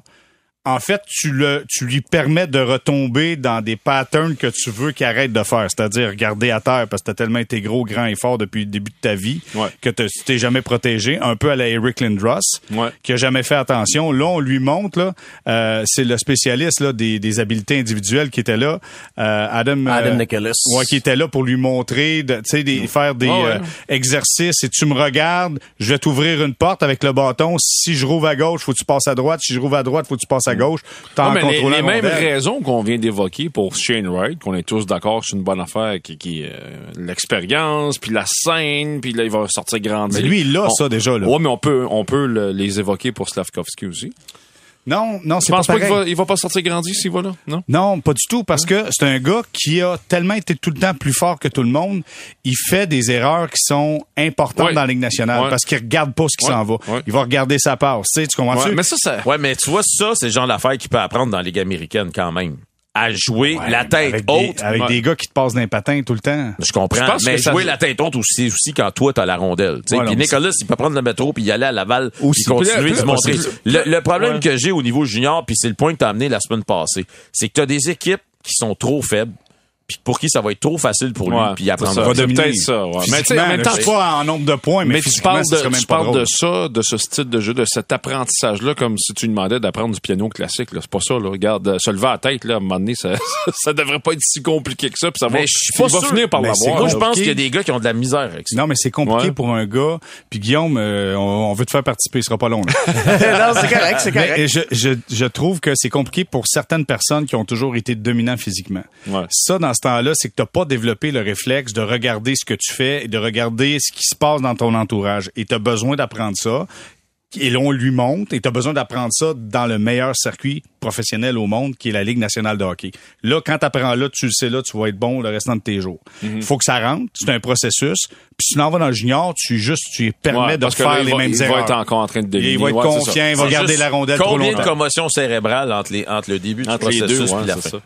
Speaker 1: en fait, tu le, tu lui permets de retomber dans des patterns que tu veux qu'il arrête de faire, c'est-à-dire regarder à terre parce que t'as tellement été gros, grand et fort depuis le début de ta vie
Speaker 2: Ouais.
Speaker 1: que t'as- tu t'es jamais protégé, un peu à la Eric Lindros,
Speaker 2: Ouais.
Speaker 1: qui a jamais fait attention. Là, on lui montre, là, euh, c'est le spécialiste là, des, des habiletés individuelles qui était là, euh, Adam,
Speaker 3: Adam
Speaker 1: euh,
Speaker 3: Nicholas.
Speaker 1: ouais, qui était là pour lui montrer, de, tu sais, des, faire des
Speaker 2: Ah ouais.
Speaker 1: euh, exercices. Et tu me regardes, je vais t'ouvrir une porte avec le bâton. Si je rouvre à gauche, faut que tu passes à droite. Si je rouvre à droite, faut que tu passes à gauche. T'en
Speaker 2: Ouais, mais les, mêmes raisons qu'on vient d'évoquer pour Shane Wright, qu'on est tous d'accord, c'est une bonne affaire, qui, qui euh, l'expérience, puis la scène, puis là il va sortir grandir.
Speaker 1: Mais lui, il a
Speaker 2: On-
Speaker 1: ça déjà. Là.
Speaker 2: Ouais, mais on peut, on peut le- les évoquer pour Slavkovski aussi.
Speaker 1: Non, non, c'est pas
Speaker 2: pense pas qu'il va, il va pas sortir grandi s'il va là, non?
Speaker 1: Non, pas du tout, parce que c'est un gars qui a tellement été tout le temps plus fort que tout le monde. Il fait des erreurs qui sont importantes
Speaker 2: Ouais.
Speaker 1: dans la Ligue nationale
Speaker 2: Ouais.
Speaker 1: parce qu'il regarde pas ce qui
Speaker 2: Ouais.
Speaker 1: s'en va.
Speaker 2: Ouais.
Speaker 1: Il va regarder sa passe. Tu sais, tu comprends-tu?
Speaker 2: Ouais, mais ça, ça.
Speaker 4: Ouais, mais tu vois, ça, c'est le genre d'affaire qu'il peut apprendre dans la Ligue américaine quand même. À jouer
Speaker 1: Ouais,
Speaker 4: la tête
Speaker 1: avec
Speaker 4: haute.
Speaker 1: Des, avec
Speaker 2: Ouais.
Speaker 1: des gars qui te passent d'un patin tout le temps.
Speaker 4: Je comprends,
Speaker 2: Je pense
Speaker 4: mais
Speaker 2: que ça-
Speaker 4: jouer la tête haute aussi, aussi quand toi t'as la rondelle. tu sais.
Speaker 1: Ouais,
Speaker 4: puis Nicolas, il peut prendre le métro puis y aller à Laval
Speaker 1: Aussi.
Speaker 4: continuer de montrer.
Speaker 2: parce
Speaker 4: Le, le problème
Speaker 2: Ouais.
Speaker 4: que j'ai au niveau junior, puis c'est le point que t'as amené la semaine passée, c'est que t'as des équipes qui sont trop faibles, puis pour qui ça va être trop facile pour lui,
Speaker 2: Ouais,
Speaker 4: puis il apprend
Speaker 2: c'est ça.
Speaker 1: va dominer.
Speaker 2: peut-être ça, ouais. Mais tu sais, en même temps,
Speaker 1: pas en nombre de points, mais,
Speaker 2: Mais tu parles, de,
Speaker 1: même
Speaker 2: tu
Speaker 1: pas
Speaker 2: parles
Speaker 1: drôle.
Speaker 2: de ça, de ce style de jeu, de cet apprentissage-là, comme si tu demandais d'apprendre du piano classique. là. C'est pas ça. Là. Regarde, euh, se lever à la tête, là, à un moment donné, ça, ça devrait pas être si compliqué que ça. Puis ça va,
Speaker 4: Mais je suis
Speaker 2: il
Speaker 4: pas
Speaker 2: va
Speaker 4: sûr.
Speaker 2: finir par l'avoir.
Speaker 4: Moi, je pense qu'il y a des gars qui ont de la misère avec ça.
Speaker 1: Non, mais c'est compliqué
Speaker 2: Ouais.
Speaker 1: pour un gars. Puis Guillaume, euh, on, on veut te faire participer, ce sera pas long. Là.
Speaker 3: non, c'est correct, c'est correct.
Speaker 1: Mais je, je, je trouve que c'est compliqué pour certaines personnes qui ont toujours été dominants physiquement.
Speaker 2: Ouais.
Speaker 1: Ça, dans ce temps-là, c'est que t'as pas développé le réflexe de regarder ce que tu fais et de regarder ce qui se passe dans ton entourage. Et t'as besoin d'apprendre ça. Et là, on lui montre, et t'as besoin d'apprendre ça dans le meilleur circuit professionnel au monde, qui est la Ligue nationale de hockey. Là, quand t'apprends là, tu le sais là, tu vas être bon le restant de tes jours. Il faut que ça rentre, c'est un processus. Puis si tu l'en vas dans le junior, tu juste, tu lui permets
Speaker 2: Ouais,
Speaker 1: de
Speaker 2: parce que
Speaker 1: faire
Speaker 2: là, il
Speaker 1: les
Speaker 2: va-
Speaker 1: mêmes
Speaker 2: il
Speaker 1: erreurs.
Speaker 2: va être encore en train de dominer.
Speaker 1: il va être
Speaker 2: Ouais,
Speaker 1: confiant, il va garder la rondelle trop
Speaker 4: Combien de
Speaker 1: longtemps.
Speaker 4: commotions cérébrales entre, les, entre le début
Speaker 2: Entre
Speaker 4: du processus
Speaker 2: deux, ouais,
Speaker 4: la fin?
Speaker 2: ça.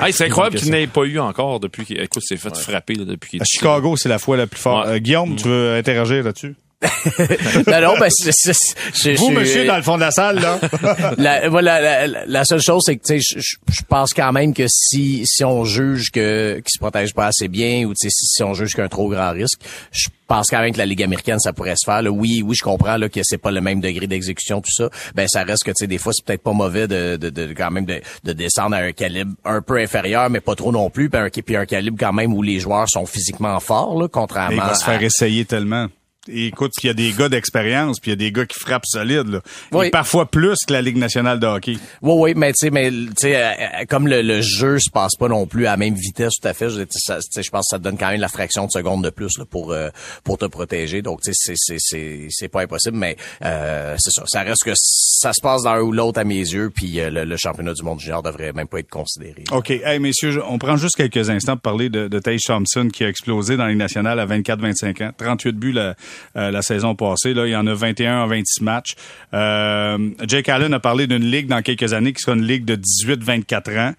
Speaker 2: Hey, c'est incroyable qu'il n'ait pas eu encore depuis qu'il écoute, s'est fait frapper là, depuis qu'il
Speaker 1: À Chicago, c'est la fois la plus forte.
Speaker 2: Ouais.
Speaker 1: Euh, Guillaume, tu veux interagir là-dessus?
Speaker 3: non, non, ben, c'est, c'est- c'est-
Speaker 1: Vous, monsieur, dans le fond de la salle, là.
Speaker 3: la, voilà, la, la- la seule chose, c'est que tu sais, je, pense quand même que si si on juge que qu'il se protège pas assez bien ou tu sais, si, si on juge qu'il y a un trop grand risque, je pense quand même que la Ligue américaine, ça pourrait se faire. là. Oui, oui, je comprends là, que c'est pas le même degré d'exécution, tout ça. Ben ça reste que tu sais, des fois, c'est peut-être pas mauvais de, de, de quand même de, de descendre à un calibre un peu inférieur, mais pas trop non plus, puis un, puis un calibre quand même où les joueurs sont physiquement forts, là,
Speaker 1: Il
Speaker 3: contrairement
Speaker 1: va se
Speaker 3: à-
Speaker 1: faire essayer tellement. Écoute, il y a des gars d'expérience, puis il y a des gars qui frappent solide, là.
Speaker 3: Oui.
Speaker 1: Et parfois plus que la Ligue nationale de hockey.
Speaker 3: Oui, oui, mais tu sais, mais tu sais, euh, euh, comme le, le jeu se passe pas non plus à la même vitesse, tout à fait. Je, ça, tu sais, je pense que ça te donne quand même la fraction de seconde de plus là, pour euh, pour te protéger. Donc, tu sais, c'est c'est c'est c'est pas impossible, mais euh, c'est ça. Ça reste que ça se passe dans un ou l'autre à mes yeux, puis euh, le, le championnat du monde junior devrait même pas être considéré.
Speaker 1: OK. Hey, messieurs, on prend juste quelques instants pour parler de, de Thompson qui a explosé dans la Ligue nationale à 24-25 ans. 38 buts la, euh, la saison passée. Là, il y en a 21 en 26 matchs. Euh, Jake Allen a parlé d'une ligue dans quelques années qui sera une ligue de 18-24 ans.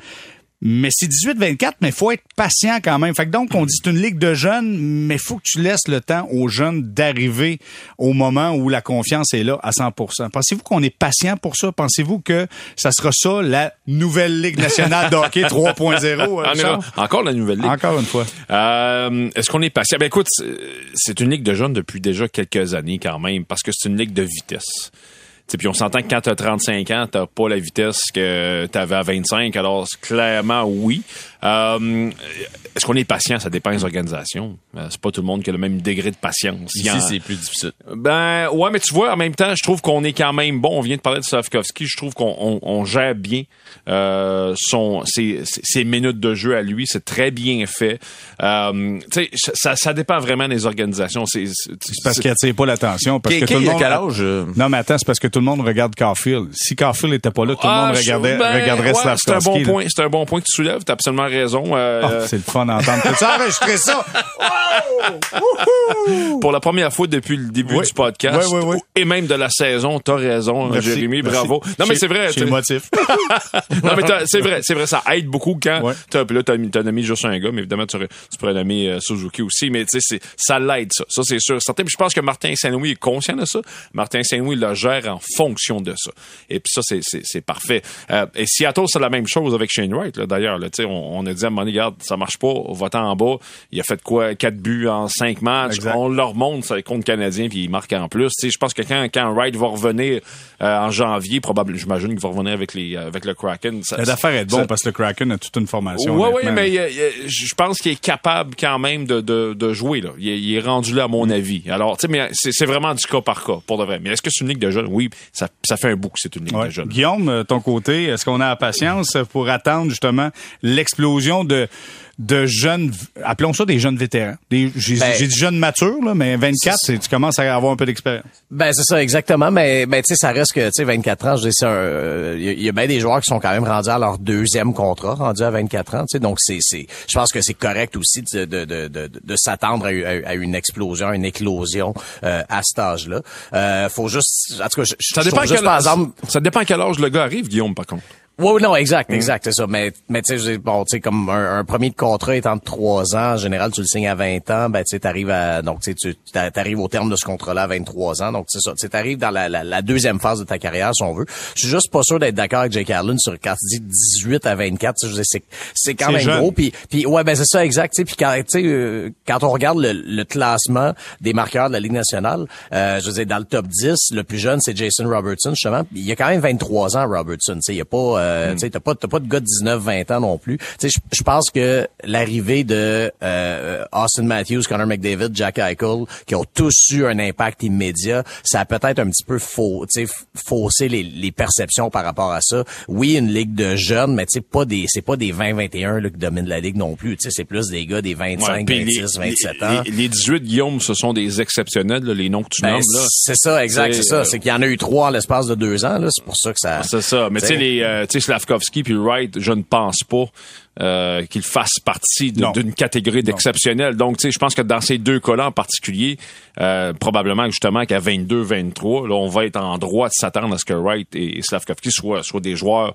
Speaker 1: Mais c'est 18-24, mais faut être patient quand même. Fait que donc, on dit c'est une ligue de jeunes, mais faut que tu laisses le temps aux jeunes d'arriver au moment où la confiance est là à 100% Pensez-vous qu'on est patient pour ça? Pensez-vous que ça sera ça, la nouvelle Ligue nationale de hockey 3.0? euh,
Speaker 2: Ah, encore la nouvelle ligue.
Speaker 1: Encore une fois.
Speaker 2: Euh, Est-ce qu'on est patient? Ben écoute, c'est une ligue de jeunes depuis déjà quelques années quand même, parce que c'est une ligue de vitesse. Puis on s'entend que quand t'as 35 ans, t'as pas la vitesse que t'avais à 25. Alors, clairement, oui. Euh, Est-ce qu'on est patient? Ça dépend des organisations. Euh, c'est pas tout le monde qui a le même degré de patience.
Speaker 4: Ici,
Speaker 2: en-
Speaker 4: c'est plus difficile.
Speaker 2: ben ouais, mais tu vois, en même temps, je trouve qu'on est quand même bon. On vient de parler de Slavkovski. Je trouve qu'on on, on gère bien euh, son ses, ses- minutes de jeu à lui. C'est très bien fait. Euh, tu sais, ça, ça dépend vraiment des organisations. C'est c'est-
Speaker 1: C'est parce qu'il attire pas l'attention. Parce que tout le monde.
Speaker 4: quel âge? euh?
Speaker 1: Non, mais attends, c'est parce que tout le monde regarde Carfield. Si Carfield était pas là, tout le
Speaker 2: Ah,
Speaker 1: monde regardait,
Speaker 2: ben,
Speaker 1: regarderait
Speaker 2: ouais, C'est un
Speaker 1: Slavkovski.
Speaker 2: bon
Speaker 1: là.
Speaker 2: point. C'est un bon point que tu soulèves. T'as absolument raison. Euh,
Speaker 1: Ah, c'est le fun d'entendre. Peux-tu enregistrer ça?
Speaker 2: pour la première fois depuis le début
Speaker 1: Oui.
Speaker 2: du podcast
Speaker 1: Oui, oui, oui.
Speaker 2: et même de la saison, t'as raison,
Speaker 1: Merci,
Speaker 2: Jérémy.
Speaker 1: merci.
Speaker 2: Bravo. Non, mais c'est vrai.
Speaker 1: Le motif.
Speaker 2: non, mais c'est vrai, c'est vrai, ça aide beaucoup quand t'as, puis là, t'as, nommé juste un gars, mais évidemment, tu, tu pourrais nommer euh, Suzuki aussi, mais tu sais, c'est, ça l'aide, ça. Ça, c'est sûr. Certain, puis je pense que Martin Saint-Louis est conscient de ça. Martin Saint-Louis le gère en fonction de ça. Et puis ça, c'est, c'est, c'est parfait. Euh, et Seattle, c'est la même chose avec Shane Wright, d'ailleurs. Sais, on, on a dit à un moment donné, regarde, ça marche pas, va-t'en en bas. Il a fait quoi? Quatre buts en cinq matchs.
Speaker 1: Exact.
Speaker 2: On leur montre ça contre Canadien, puis il marque en plus. Je pense que quand, quand Wright va revenir euh, en janvier, probablement, j'imagine qu'il va revenir avec les avec le Kraken. Ça-
Speaker 1: L'affaire est bon
Speaker 2: ça-
Speaker 1: parce que le Kraken a toute une formation.
Speaker 2: Ouais, oui,
Speaker 1: honnêtement.
Speaker 2: mais euh, euh, je pense qu'il est capable quand même de, de, de jouer. Là. Il, est, il est rendu là, à mon avis. Alors, tu sais, mais c'est c'est vraiment du cas par cas, pour de vrai. Mais est-ce que c'est une ligue de jeunes? Oui, ça, ça fait un bout que c'est une ligue
Speaker 1: Ouais.
Speaker 2: de jeunes.
Speaker 1: Guillaume, euh, ton côté, est-ce qu'on a la patience pour attendre justement l'explosion de de jeunes, appelons ça des jeunes vétérans. Des- J'ai
Speaker 3: Ben-
Speaker 1: j'ai dit jeunes matures, là, mais 24, c'est- tu commences à avoir un peu d'expérience.
Speaker 3: Ben c'est ça exactement, mais ben tu sais ça reste que tu sais 24 ans, je dis c'est un euh, il y, a- il y a bien des joueurs qui sont quand même rendus à leur deuxième contrat, rendus à 24 ans, tu sais donc c'est c'est je pense que c'est correct aussi de de de de, de s'attendre à, à- à une explosion, à une éclosion euh, à cet âge-là. Euh, faut juste en tout cas je,
Speaker 2: Ça dépend, à
Speaker 3: juste
Speaker 2: quel,
Speaker 3: par exemple
Speaker 2: ça dépend à quel âge le gars arrive, Guillaume, par contre.
Speaker 3: Oui, non, exact, exact, c'est ça. Mais, mais tu sais, bon, tu sais, comme un, un premier de contrat étant de trois ans, en général, tu le signes à 20 ans, ben, tu sais, t'arrives à, donc, tu t'arrives au terme de ce contrat-là à 23 ans. Donc, c'est ça. Tu t'arrives dans la, la, la deuxième phase de ta carrière, si on veut. Je suis juste pas sûr d'être d'accord avec Jake Allen sur quand tu dis 18 à 24. tu sais, je veux dire, c'est, c'est quand même
Speaker 1: jeune.
Speaker 3: gros. Puis, puis, ouais, ben, c'est ça, exact. Tu sais, puis quand, tu sais, euh, quand on regarde le, le classement des marqueurs de la Ligue nationale, euh, je veux dire, dans le top 10, le plus jeune, c'est Jason Robertson, justement. Il y a quand même 23 ans, Robertson. Tu sais, il y a pas, euh, tu sais, t'as pas, t'as pas de gars de 19, 20 ans non plus. Tu sais, je- je pense que l'arrivée de euh, Austin Matthews, Connor McDavid, Jack Eichel, qui ont tous eu un impact immédiat, ça a peut-être un petit peu faux, tu faussé les, les perceptions par rapport à ça. Oui, une ligue de jeunes, mais tu pas des, c'est pas des 20-21 là, qui dominent la ligue non plus. Tu sais, c'est plus des gars des 25,
Speaker 2: Ouais, puis
Speaker 3: 26, 27 ans.
Speaker 2: Les, les 18 Guillaume, ce sont des exceptionnels, là, les noms que tu
Speaker 3: Ben,
Speaker 2: nommes. Là.
Speaker 3: c'est ça, exact,
Speaker 2: C'est,
Speaker 3: ça.
Speaker 2: euh,
Speaker 3: C'est qu'il y en a eu trois en l'espace de deux ans, là. C'est pour ça que ça.
Speaker 2: C'est ça. Mais tu sais, les, euh, tu sais, Slavkovski puis Wright, je ne pense pas euh, qu'ils fassent partie d'une catégorie d'exceptionnels. Donc, tu sais, je pense que dans ces deux cas-là en particulier, euh, probablement justement qu'à 22, 23, là, on va être en droit de s'attendre à ce que Wright et Slavkovski soient, soient des joueurs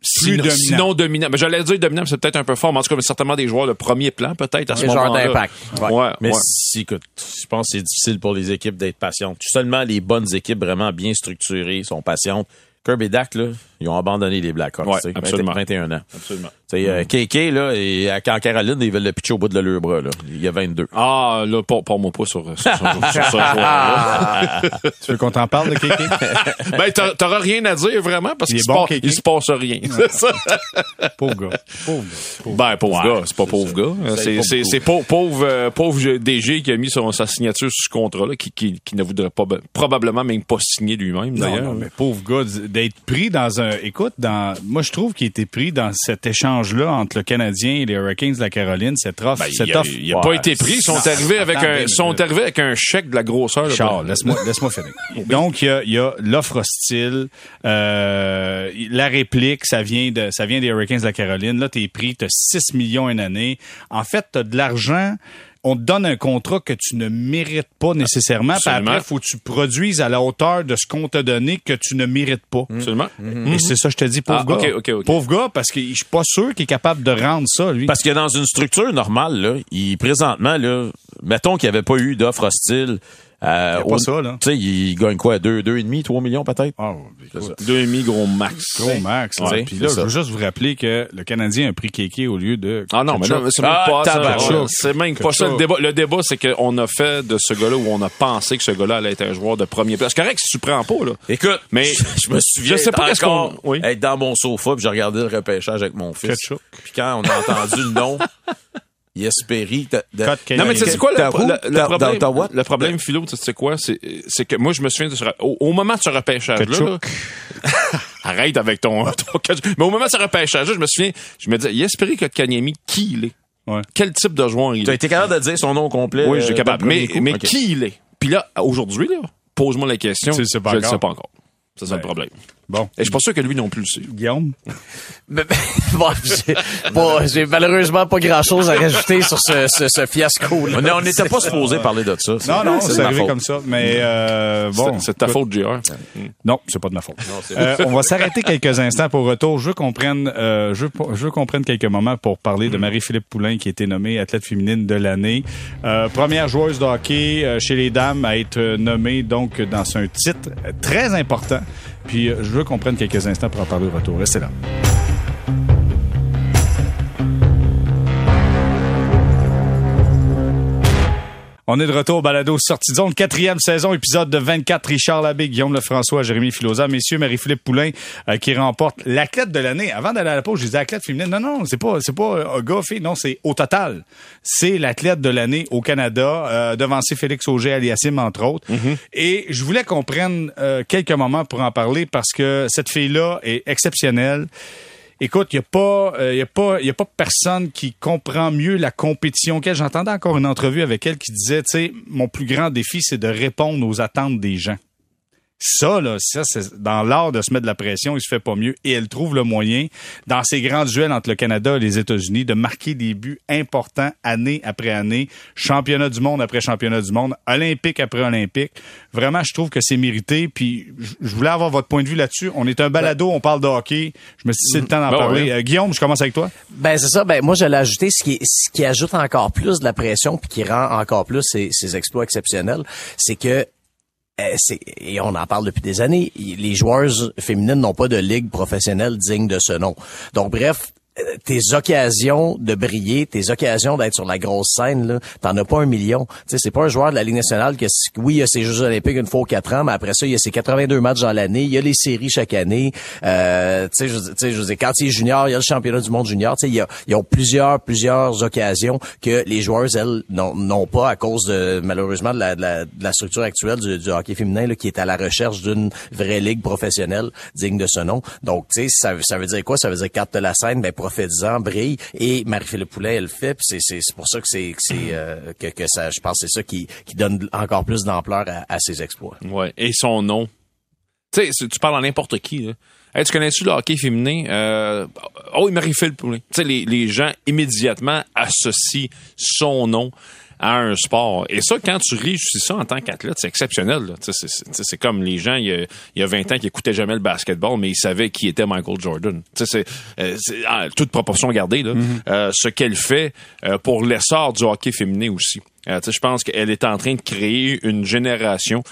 Speaker 2: sinon,
Speaker 1: dominant.
Speaker 2: sinon dominant. Mais j'allais dire dominant, mais c'est peut-être un peu fort, mais en tout cas, mais certainement des joueurs de premier plan, peut-être, à ce
Speaker 3: Des joueurs
Speaker 2: moment-là.
Speaker 3: d'impact. Ouais.
Speaker 2: Ouais,
Speaker 4: Mais
Speaker 2: ouais.
Speaker 4: si, écoute, je pense que c'est difficile pour les équipes d'être patientes. Seulement les bonnes équipes vraiment bien structurées sont patientes. Kirby et Dak, là, ils ont abandonné les Blackhawks.
Speaker 2: Ouais,
Speaker 4: tu sais,
Speaker 2: absolument.
Speaker 4: 21 ans.
Speaker 2: Absolument.
Speaker 4: Tu sais, euh, KK, là, et à- en Caroline, ils veulent le pitcher au bout de leur bras, là. Il y a 22.
Speaker 2: Ah, là, pas, pas moi pas sur, sur, sur.
Speaker 1: Tu veux qu'on t'en parle de Kéké?
Speaker 2: Ben, t'a- t'auras rien à dire, vraiment, parce
Speaker 1: Il
Speaker 2: qu'il se,
Speaker 1: bon,
Speaker 2: il se passe rien. C'est ça.
Speaker 1: Pauvre gars. Pauvre gars. Pauvre
Speaker 2: Ben, pauvre gars, c'est pas pauvre gars.
Speaker 4: Ça
Speaker 2: C'est, pauvre, euh, pauvre DG qui a mis son, sa signature sur ce contrat-là, qui, qui, qui ne voudrait pas, probablement même pas signer lui-même,
Speaker 1: Non,
Speaker 2: d'ailleurs.
Speaker 1: non, mais pauvre gars, d'être pris dans un. Écoute, dans. Moi, je trouve qu'il a été pris dans cet échange-là entre le Canadien et les Hurricanes de la Caroline. Cette offre.
Speaker 2: Ben,
Speaker 1: cette
Speaker 2: il a,
Speaker 1: offre.
Speaker 2: il a pas été pris. Ils sont arrivés avec un, sont arrivés avec un chèque de la grosseur.
Speaker 1: Charles, laisse-moi laisse-moi finir. Donc il y a, y a l'offre hostile, euh, la réplique, ça vient de ça vient des Hurricanes de la Caroline. Là, t'es pris, t'as 6 millions une année. En fait, t'as de l'argent. On te donne un contrat que tu ne mérites pas nécessairement. Puis
Speaker 2: Absolument.
Speaker 1: après, faut que tu produises à la hauteur de ce qu'on t'a donné que tu ne mérites pas.
Speaker 2: Absolument.
Speaker 1: Et c'est ça, je te dis, pauvre
Speaker 2: Ah,
Speaker 1: gars. Pauvre gars, parce que je suis pas sûr qu'il est capable de rendre ça, lui.
Speaker 4: Parce que dans une structure normale, là, il, présentement, là, mettons qu'il n'y avait pas eu d'offre hostile. Euh,
Speaker 1: pas ça, là.
Speaker 4: Tu sais, il gagne quoi? 2, deux, et demi, 3 millions peut-être?
Speaker 1: Ah,
Speaker 2: Deux et demi gros max.
Speaker 1: Gros max.
Speaker 4: Ouais,
Speaker 1: là. Puis là, je veux juste vous rappeler que le Canadien a pris Kéké au lieu de.
Speaker 2: Ah non, mais non, mais c'est même
Speaker 4: Ah,
Speaker 2: pas ça. C'est même pas ça. Le débat, le débat c'est qu'on a fait de ce gars-là où on a pensé que ce gars-là allait être un joueur de premier plan. C'est correct si tu prends pas, là.
Speaker 4: Écoute,
Speaker 2: Mais
Speaker 4: je, me souviens
Speaker 2: je sais pas qu'est-ce
Speaker 4: encore
Speaker 2: qu'on- oui.
Speaker 4: être dans mon sofa puis j'ai regardé le repêchage avec mon fils. Puis quand on a entendu le nom, Yesperi, de,
Speaker 2: Non, mais tu sais, c'est quoi le, problème?
Speaker 4: what?
Speaker 2: Le problème, Philo, tu sais c'est quoi? C'est, que moi, je me souviens de ce, au, au moment de ce repêchage-là, arrête avec ton. Mais au moment de ce repêchage-là, je me souviens, je me disais, Yesperi Kotkaniemi, qui il est?
Speaker 1: Ouais.
Speaker 2: Quel type de joueur il est?
Speaker 4: été capable de dire son nom complet?
Speaker 2: Oui,
Speaker 4: euh,
Speaker 2: je suis
Speaker 4: dans
Speaker 2: capable.
Speaker 4: le
Speaker 2: Mais,
Speaker 4: coup?
Speaker 2: mais qui il est? Puis là, aujourd'hui, là, pose-moi la question.
Speaker 1: Tu le sais pas
Speaker 2: je ne sais pas encore. C'est ça
Speaker 1: Ouais.
Speaker 2: le problème.
Speaker 1: Bon.
Speaker 2: Et je suis pas sûr que lui non plus le sait.
Speaker 1: Guillaume?
Speaker 3: Mais- mais- bon, j'ai bon, j'ai malheureusement pas grand-chose à rajouter sur ce, ce, ce fiasco-là.
Speaker 4: On on n'était pas supposé parler de ça.
Speaker 1: Non, non,
Speaker 4: de
Speaker 1: c'est arrivé
Speaker 4: faute.
Speaker 1: comme ça. Mais euh, bon.
Speaker 2: C'est- c'est ta faute, JR.
Speaker 1: Non, c'est pas de ma faute. Euh, on va s'arrêter quelques instants pour retour. Je veux qu'on prenne, euh, je, veux, je veux qu'on prenne quelques moments pour parler de Marie-Philippe Poulain qui a été nommée athlète féminine de l'année. Euh, première joueuse de hockey euh, chez les dames à être nommée donc dans un titre très important. Puis euh, je veux qu'on prenne quelques instants pour en parler au retour. Restez là. On est de retour au balado sortie de zone, quatrième saison, épisode de 24. Richard Labbé, Guillaume Lefrançois, Jérémy Filosa, messieurs, Marie-Philippe Poulain euh, qui remporte l'athlète de l'année. Avant d'aller à la pause, je disais athlète féminine. Non, non, c'est pas, c'est pas euh, un gars fait, non, c'est au total. C'est l'athlète de l'année au Canada, euh, devancé Félix Auger aliassime, entre autres. Et je voulais qu'on prenne euh, quelques moments pour en parler parce que cette fille-là est exceptionnelle. Écoute, il n'y a pas, euh, y a pas, y a pas personne qui comprend mieux la compétition qu'elle. J'entendais encore une entrevue avec elle qui disait, tu sais, mon plus grand défi, c'est de répondre aux attentes des gens. Ça, là, ça, c'est dans l'art de se mettre de la pression, il se fait pas mieux. Et elle trouve le moyen, dans ces grands duels entre le Canada et les États-Unis, de marquer des buts importants année après année, championnat du monde après championnat du monde, olympique après olympique. Vraiment, je trouve que c'est mérité. Puis, je- voulais avoir votre point de vue là-dessus. On est un balado, on parle de hockey. Je me suis dit, c'est le temps d'en
Speaker 2: Ben
Speaker 1: parler.
Speaker 2: oui.
Speaker 1: Euh, Guillaume, je commence avec toi.
Speaker 3: Ben c'est ça. Ben moi j'allais ajouter ce qui ce qui ajoute encore plus de la pression puis qui rend encore plus ces, ces exploits exceptionnels, c'est que et on en parle depuis des années, les joueuses féminines n'ont pas de ligue professionnelle digne de ce nom. Donc bref, euh, tes occasions de briller, tes occasions d'être sur la grosse scène, là, t'en as pas un million. Tu c'est pas un joueur de la Ligue nationale que, oui, il y a ses Jeux olympiques une fois aux quatre ans, mais après ça, il y a ses 82 matchs dans l'année, il y a les séries chaque année. Euh, tu sais, je, tu sais, je quand il est junior, il y a le championnat du monde junior. Tu sais, il y a, ils ont plusieurs, plusieurs occasions que les joueurs, elles, n'ont pas à cause de, malheureusement, de la, de la, de la structure actuelle du, du hockey féminin, là, qui est à la recherche d'une vraie ligue professionnelle digne de ce nom. Donc, tu sais, ça, veut dire quoi? Ça veut dire quand t'as la scène, ben, profite-en, brille. Et Marie-Philippe Poulet, elle le fait. Puis c'est, pour ça que c'est, que, euh, que, ça, je pense c'est ça qui, qui donne encore plus d'ampleur à, ses exploits.
Speaker 2: Ouais. Et son nom. Tu sais, tu parles à n'importe qui, là. Hey, tu connais-tu le hockey féminin? Euh, oh, il Marie-Philippe Poulin. Tu sais, les, les gens immédiatement associent son nom à un sport. Et ça, quand tu réussis ça en tant qu'athlète, c'est exceptionnel. C'est c'est- c'est comme les gens, il y, a, il y a 20 ans, qui écoutaient jamais le basketball, mais ils savaient qui était Michael Jordan. Tu sais, C'est euh, ah, toute proportion gardée, là, euh, ce qu'elle fait euh, pour l'essor du hockey féminin aussi. Euh, je pense qu'elle est en train de créer une génération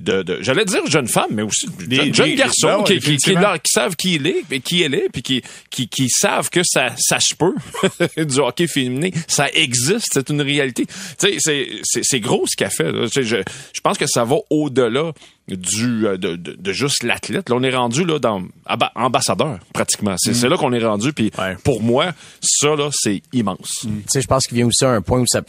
Speaker 2: de, de j'allais dire jeunes femmes, mais aussi
Speaker 1: Des-
Speaker 2: jeunes, garçons
Speaker 1: ben
Speaker 2: qui, qui, qui, qui savent qui il est, qui elle est, puis qui, qui, qui savent que ça, ça se peut du hockey féminin, ça existe, c'est une réalité. Tu sais, c'est, c'est, c'est gros ce qu'elle fait. Je, je pense que ça va au-delà du euh, de, de, de juste l'athlète. Là, on est rendu là dans aba- ambassadeur pratiquement. C'est, c'est là qu'on est rendu. Puis
Speaker 4: Ouais.
Speaker 2: pour moi, ça là, c'est immense.
Speaker 3: Tu sais, je pense qu'il vient aussi à un point où ça,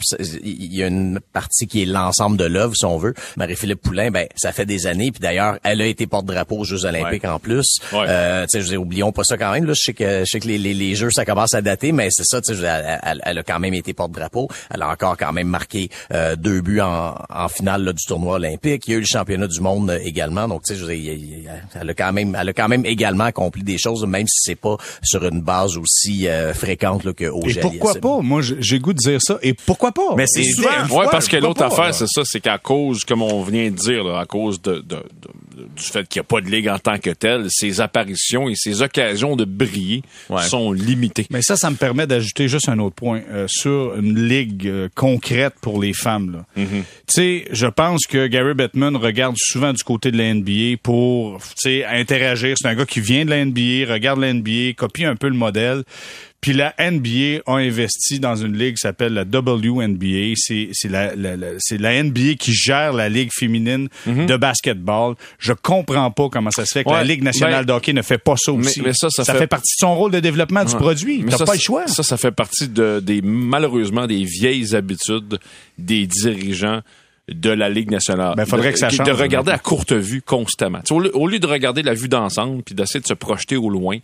Speaker 3: il y a une partie qui est l'ensemble de l'œuvre, si on veut. Marie-Philippe Poulain, ben, ça fait des années, puis d'ailleurs, elle a été porte-drapeau aux Jeux Olympiques en plus.
Speaker 2: Ouais.
Speaker 3: Euh, tu sais, je oublions pas ça quand même. Là, je sais que, je sais que les, les, les Jeux, ça commence à dater, mais c'est ça, tu sais, elle- elle a quand même été porte-drapeau. Elle a encore quand même marqué euh, deux buts en, en finale là, du tournoi olympique. Il y a eu le championnat du monde également. Donc, tu sais, je veux dire, elle a quand même, elle a quand même également accompli des choses, même si c'est pas sur une base aussi euh, fréquente là, que
Speaker 1: Et
Speaker 3: OGL.
Speaker 1: pourquoi pas? Moi, j'ai goût de dire ça. Et pourquoi pas?
Speaker 4: Mais c'est
Speaker 1: Et
Speaker 4: souvent-
Speaker 2: Ouais,
Speaker 1: fois,
Speaker 2: parce que l'autre affaire, c'est ça, c'est qu'à cause, comme on vient de dire, là, à cause de, de- de- du fait qu'il n'y a pas de ligue en tant que telle, ses apparitions et ses occasions de briller
Speaker 4: Ouais.
Speaker 2: sont limitées.
Speaker 1: Mais ça, ça me permet d'ajouter juste un autre point euh, sur une ligue euh, concrète pour les femmes.
Speaker 2: Mm-hmm.
Speaker 1: Tu sais, je pense que Gary Bettman regarde souvent du côté de la NBA pour, interagir. C'est un gars qui vient de la NBA, regarde la NBA, copie un peu le modèle. Puis la NBA a investi dans une ligue qui s'appelle la WNBA. C'est la, la- la- NBA qui gère la ligue féminine de basketball. Je comprends pas comment ça se fait que la Ligue nationale
Speaker 2: ben,
Speaker 1: de hockey ne fait pas ça aussi.
Speaker 2: mais ça, ça fait-
Speaker 1: fait partie de son rôle de développement du produit. T'as
Speaker 2: ça,
Speaker 1: pas le choix.
Speaker 2: Ça, ça fait partie de, des, malheureusement, des vieilles habitudes des dirigeants de la Ligue nationale.
Speaker 1: Ben, faudrait
Speaker 2: de,
Speaker 1: que ça
Speaker 2: de
Speaker 1: change,
Speaker 2: regarder
Speaker 1: honnêtement.
Speaker 2: à courte vue constamment. Tu sais, Au lieu, au lieu de regarder la vue d'ensemble puis d'essayer de se projeter au loin,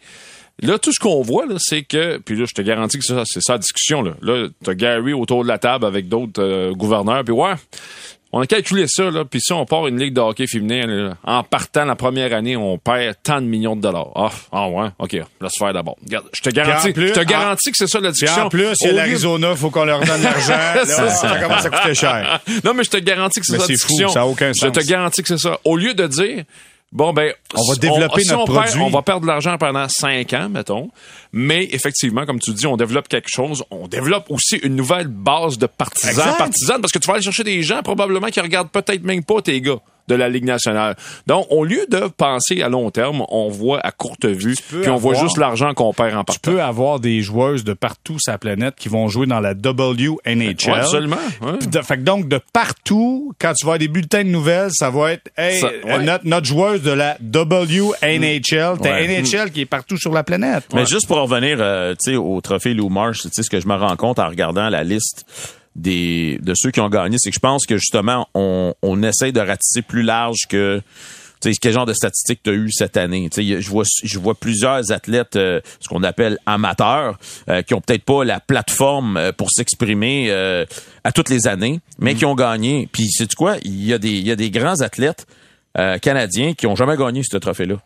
Speaker 2: Là, tout ce qu'on voit, là, c'est que, puis là, je te garantis que ça, c'est ça la discussion, là. Là, t'as Gary autour de la table avec d'autres euh, gouverneurs, puis ouais, on a calculé ça, là, puis si on part une ligue de hockey féminin, là, en partant la première année, on perd tant de millions de dollars. Ah, ah ouais, OK, laisse faire d'abord. Regarde, je te garantis,
Speaker 1: plus,
Speaker 2: je te
Speaker 1: en-
Speaker 2: garantis que c'est ça la discussion.
Speaker 1: en plus, il y a
Speaker 2: Au lieu-
Speaker 1: l'Arizona, faut qu'on leur donne l'argent. Là, ça commence à coûter cher.
Speaker 2: non, mais je te garantis que c'est ça la
Speaker 1: c'est fou,
Speaker 2: discussion.
Speaker 1: ça a aucun
Speaker 2: Je
Speaker 1: sens.
Speaker 2: te garantis que c'est ça. Au lieu de dire, bon, ben,
Speaker 1: On va développer
Speaker 2: si
Speaker 1: notre
Speaker 2: on perd- on va perdre de l'argent pendant cinq ans, mettons. Mais effectivement, comme tu dis, on développe quelque chose. On développe aussi une nouvelle base de partisans,
Speaker 1: Exact.
Speaker 2: partisanes, parce que tu vas aller chercher des gens probablement qui regardent peut-être même pas tes gars de la Ligue nationale. Donc, au lieu de penser à long terme, on voit à courte vue, puis on voit juste l'argent qu'on perd en
Speaker 1: Tu
Speaker 2: partant.
Speaker 1: peux avoir des joueuses de partout sur la planète qui vont jouer dans la WNHL.
Speaker 2: Ouais, absolument. ouais.
Speaker 1: De- fait que donc, de partout, quand tu vas avoir des bulletins de nouvelles, ça va être, hey,
Speaker 2: Ça-
Speaker 1: euh,
Speaker 2: ouais.
Speaker 1: notre, notre joueuse de la WNHL, t'as
Speaker 4: Ouais.
Speaker 1: NHL qui est partout sur la planète.
Speaker 4: Mais
Speaker 1: Ouais.
Speaker 4: juste pour revenir euh, tu sais, au trophée Lou Marsh, tu sais, ce que je me rends compte en regardant la liste des de ceux qui ont gagné, c'est que je pense que justement, on, on essaye de ratisser plus large que tu sais, quel genre de statistiques tu as eu cette année? Tu sais, y a- je vois je vois plusieurs athlètes, euh, ce qu'on appelle amateurs, euh, qui ont peut-être pas la plateforme euh, pour s'exprimer euh, à toutes les années, mais qui ont gagné. Puis c'est quoi? Il y a des il y a des grands athlètes euh, canadiens qui ont jamais gagné ce trophée-là.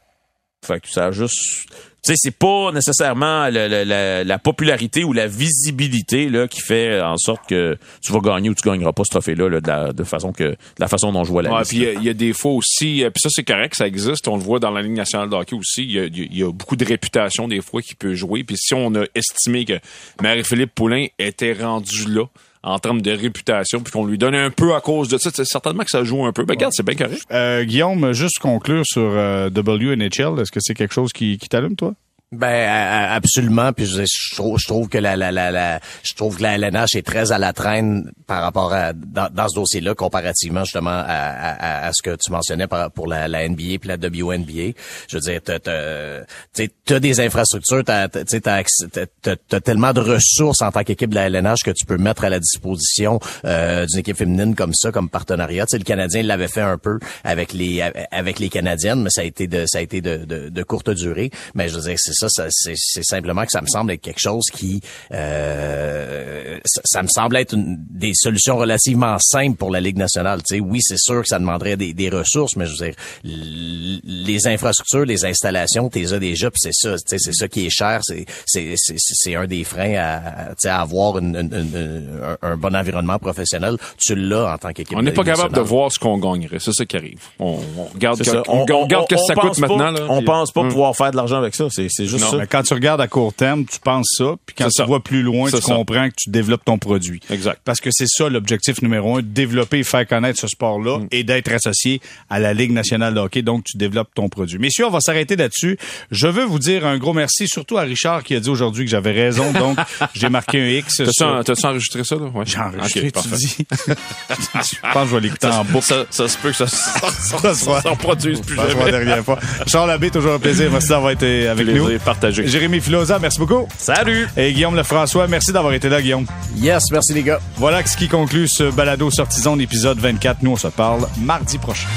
Speaker 4: Fait que ça a juste. Tu sais, c'est pas nécessairement le- le- la, la popularité ou la visibilité là, qui fait en sorte que tu vas gagner ou tu gagneras pas ce trophée-là là, de, la, de façon que de la façon dont je vois la
Speaker 2: Ouais, puis il y y, a des fois aussi, euh, puis ça c'est correct, ça existe, on le voit dans la Ligue nationale de hockey aussi, il y a, y a beaucoup de réputation des fois qui peut jouer, puis si on a estimé que Marie-Philippe Poulain était rendu là en termes de réputation, puis qu'on lui donne un peu à cause de ça, c'est certainement que ça joue un peu. Ben regarde, c'est bien correct.
Speaker 1: Euh, Guillaume, juste conclure sur euh, WNHL, est-ce que c'est quelque chose qui, qui t'allume, toi?
Speaker 3: Ben absolument. Puis je, trouve, je trouve que la, la, la, la- je trouve que la LNH est très à la traîne par rapport à dans, ce dossier-là comparativement justement à, à, à ce que tu mentionnais pour la, la NBA puis la WNBA. Je veux dire, t'as, t'sais, t'as des infrastructures, t'as, t'sais, t'as tellement de ressources en tant qu'équipe de la LNH que tu peux mettre à la disposition euh, d'une équipe féminine comme ça, comme partenariat. Tu sais, le Canadien l'avait fait un peu avec les avec les Canadiennes, mais ça a été de ça a été de, de, de courte durée. Mais je veux dire, c'est ça, ça c'est, c'est simplement que ça me semble être quelque chose qui, euh, ça, ça me semble être une, des solutions relativement simples pour la Ligue nationale. Tu sais, oui, c'est sûr que ça demanderait des, des ressources, mais je veux dire, les infrastructures, les installations, t'es as déjà, puis c'est ça, tu sais, c'est ça qui est cher, c'est, c'est, c'est, c'est un des freins à, tu sais, à avoir une- une- une- un, un bon environnement professionnel. Tu l'as en tant qu'équipe.
Speaker 2: On n'est pas capable de voir ce qu'on gagnerait. C'est ça qui arrive. On, on regarde, que,
Speaker 4: ça.
Speaker 2: on, on regarde que ça coûte
Speaker 4: pas-
Speaker 2: maintenant. Là,
Speaker 4: on
Speaker 2: puis-
Speaker 4: pense pas
Speaker 2: Hum.
Speaker 4: pouvoir faire de l'argent avec ça. C'est c'est juste
Speaker 2: Non,
Speaker 4: ça.
Speaker 1: Mais quand tu regardes à court terme, tu penses ça, puis quand tu
Speaker 2: ça.
Speaker 1: vois plus loin, tu
Speaker 2: ça.
Speaker 1: comprends que tu développes ton produit.
Speaker 2: Exact.
Speaker 1: Parce que c'est ça l'objectif numéro un, développer et faire connaître ce sport-là
Speaker 2: Mm.
Speaker 1: et d'être associé à la Ligue nationale de hockey. Donc, tu développes ton produit. Messieurs, on va s'arrêter là-dessus. Je veux vous dire un gros merci, surtout à Richard qui a dit aujourd'hui que j'avais raison. Donc, j'ai marqué un X.
Speaker 2: T'as-tu
Speaker 1: sur-
Speaker 2: enregistré ça, là? Ouais.
Speaker 1: J'ai enregistré,
Speaker 2: Ok,
Speaker 1: tu
Speaker 2: parfait.
Speaker 1: dis. je pense que je vais l'écouter en boucle.
Speaker 2: Ça, ça se peut que ça, ça,
Speaker 1: Ça
Speaker 2: ça plus
Speaker 1: Ça se voit
Speaker 2: jamais.
Speaker 1: derrière fois. Charles Labbé, toujours un plaisir. Merci d'avoir été avec nous.
Speaker 2: Plaisir partagé.
Speaker 1: Jérémy Filosa, merci beaucoup.
Speaker 4: Salut!
Speaker 1: Et Guillaume Lefrançois, merci d'avoir été là, Guillaume.
Speaker 3: Yes, merci les gars.
Speaker 1: Voilà ce qui conclut ce balado sortison épisode 24. Nous, on se parle mardi prochain.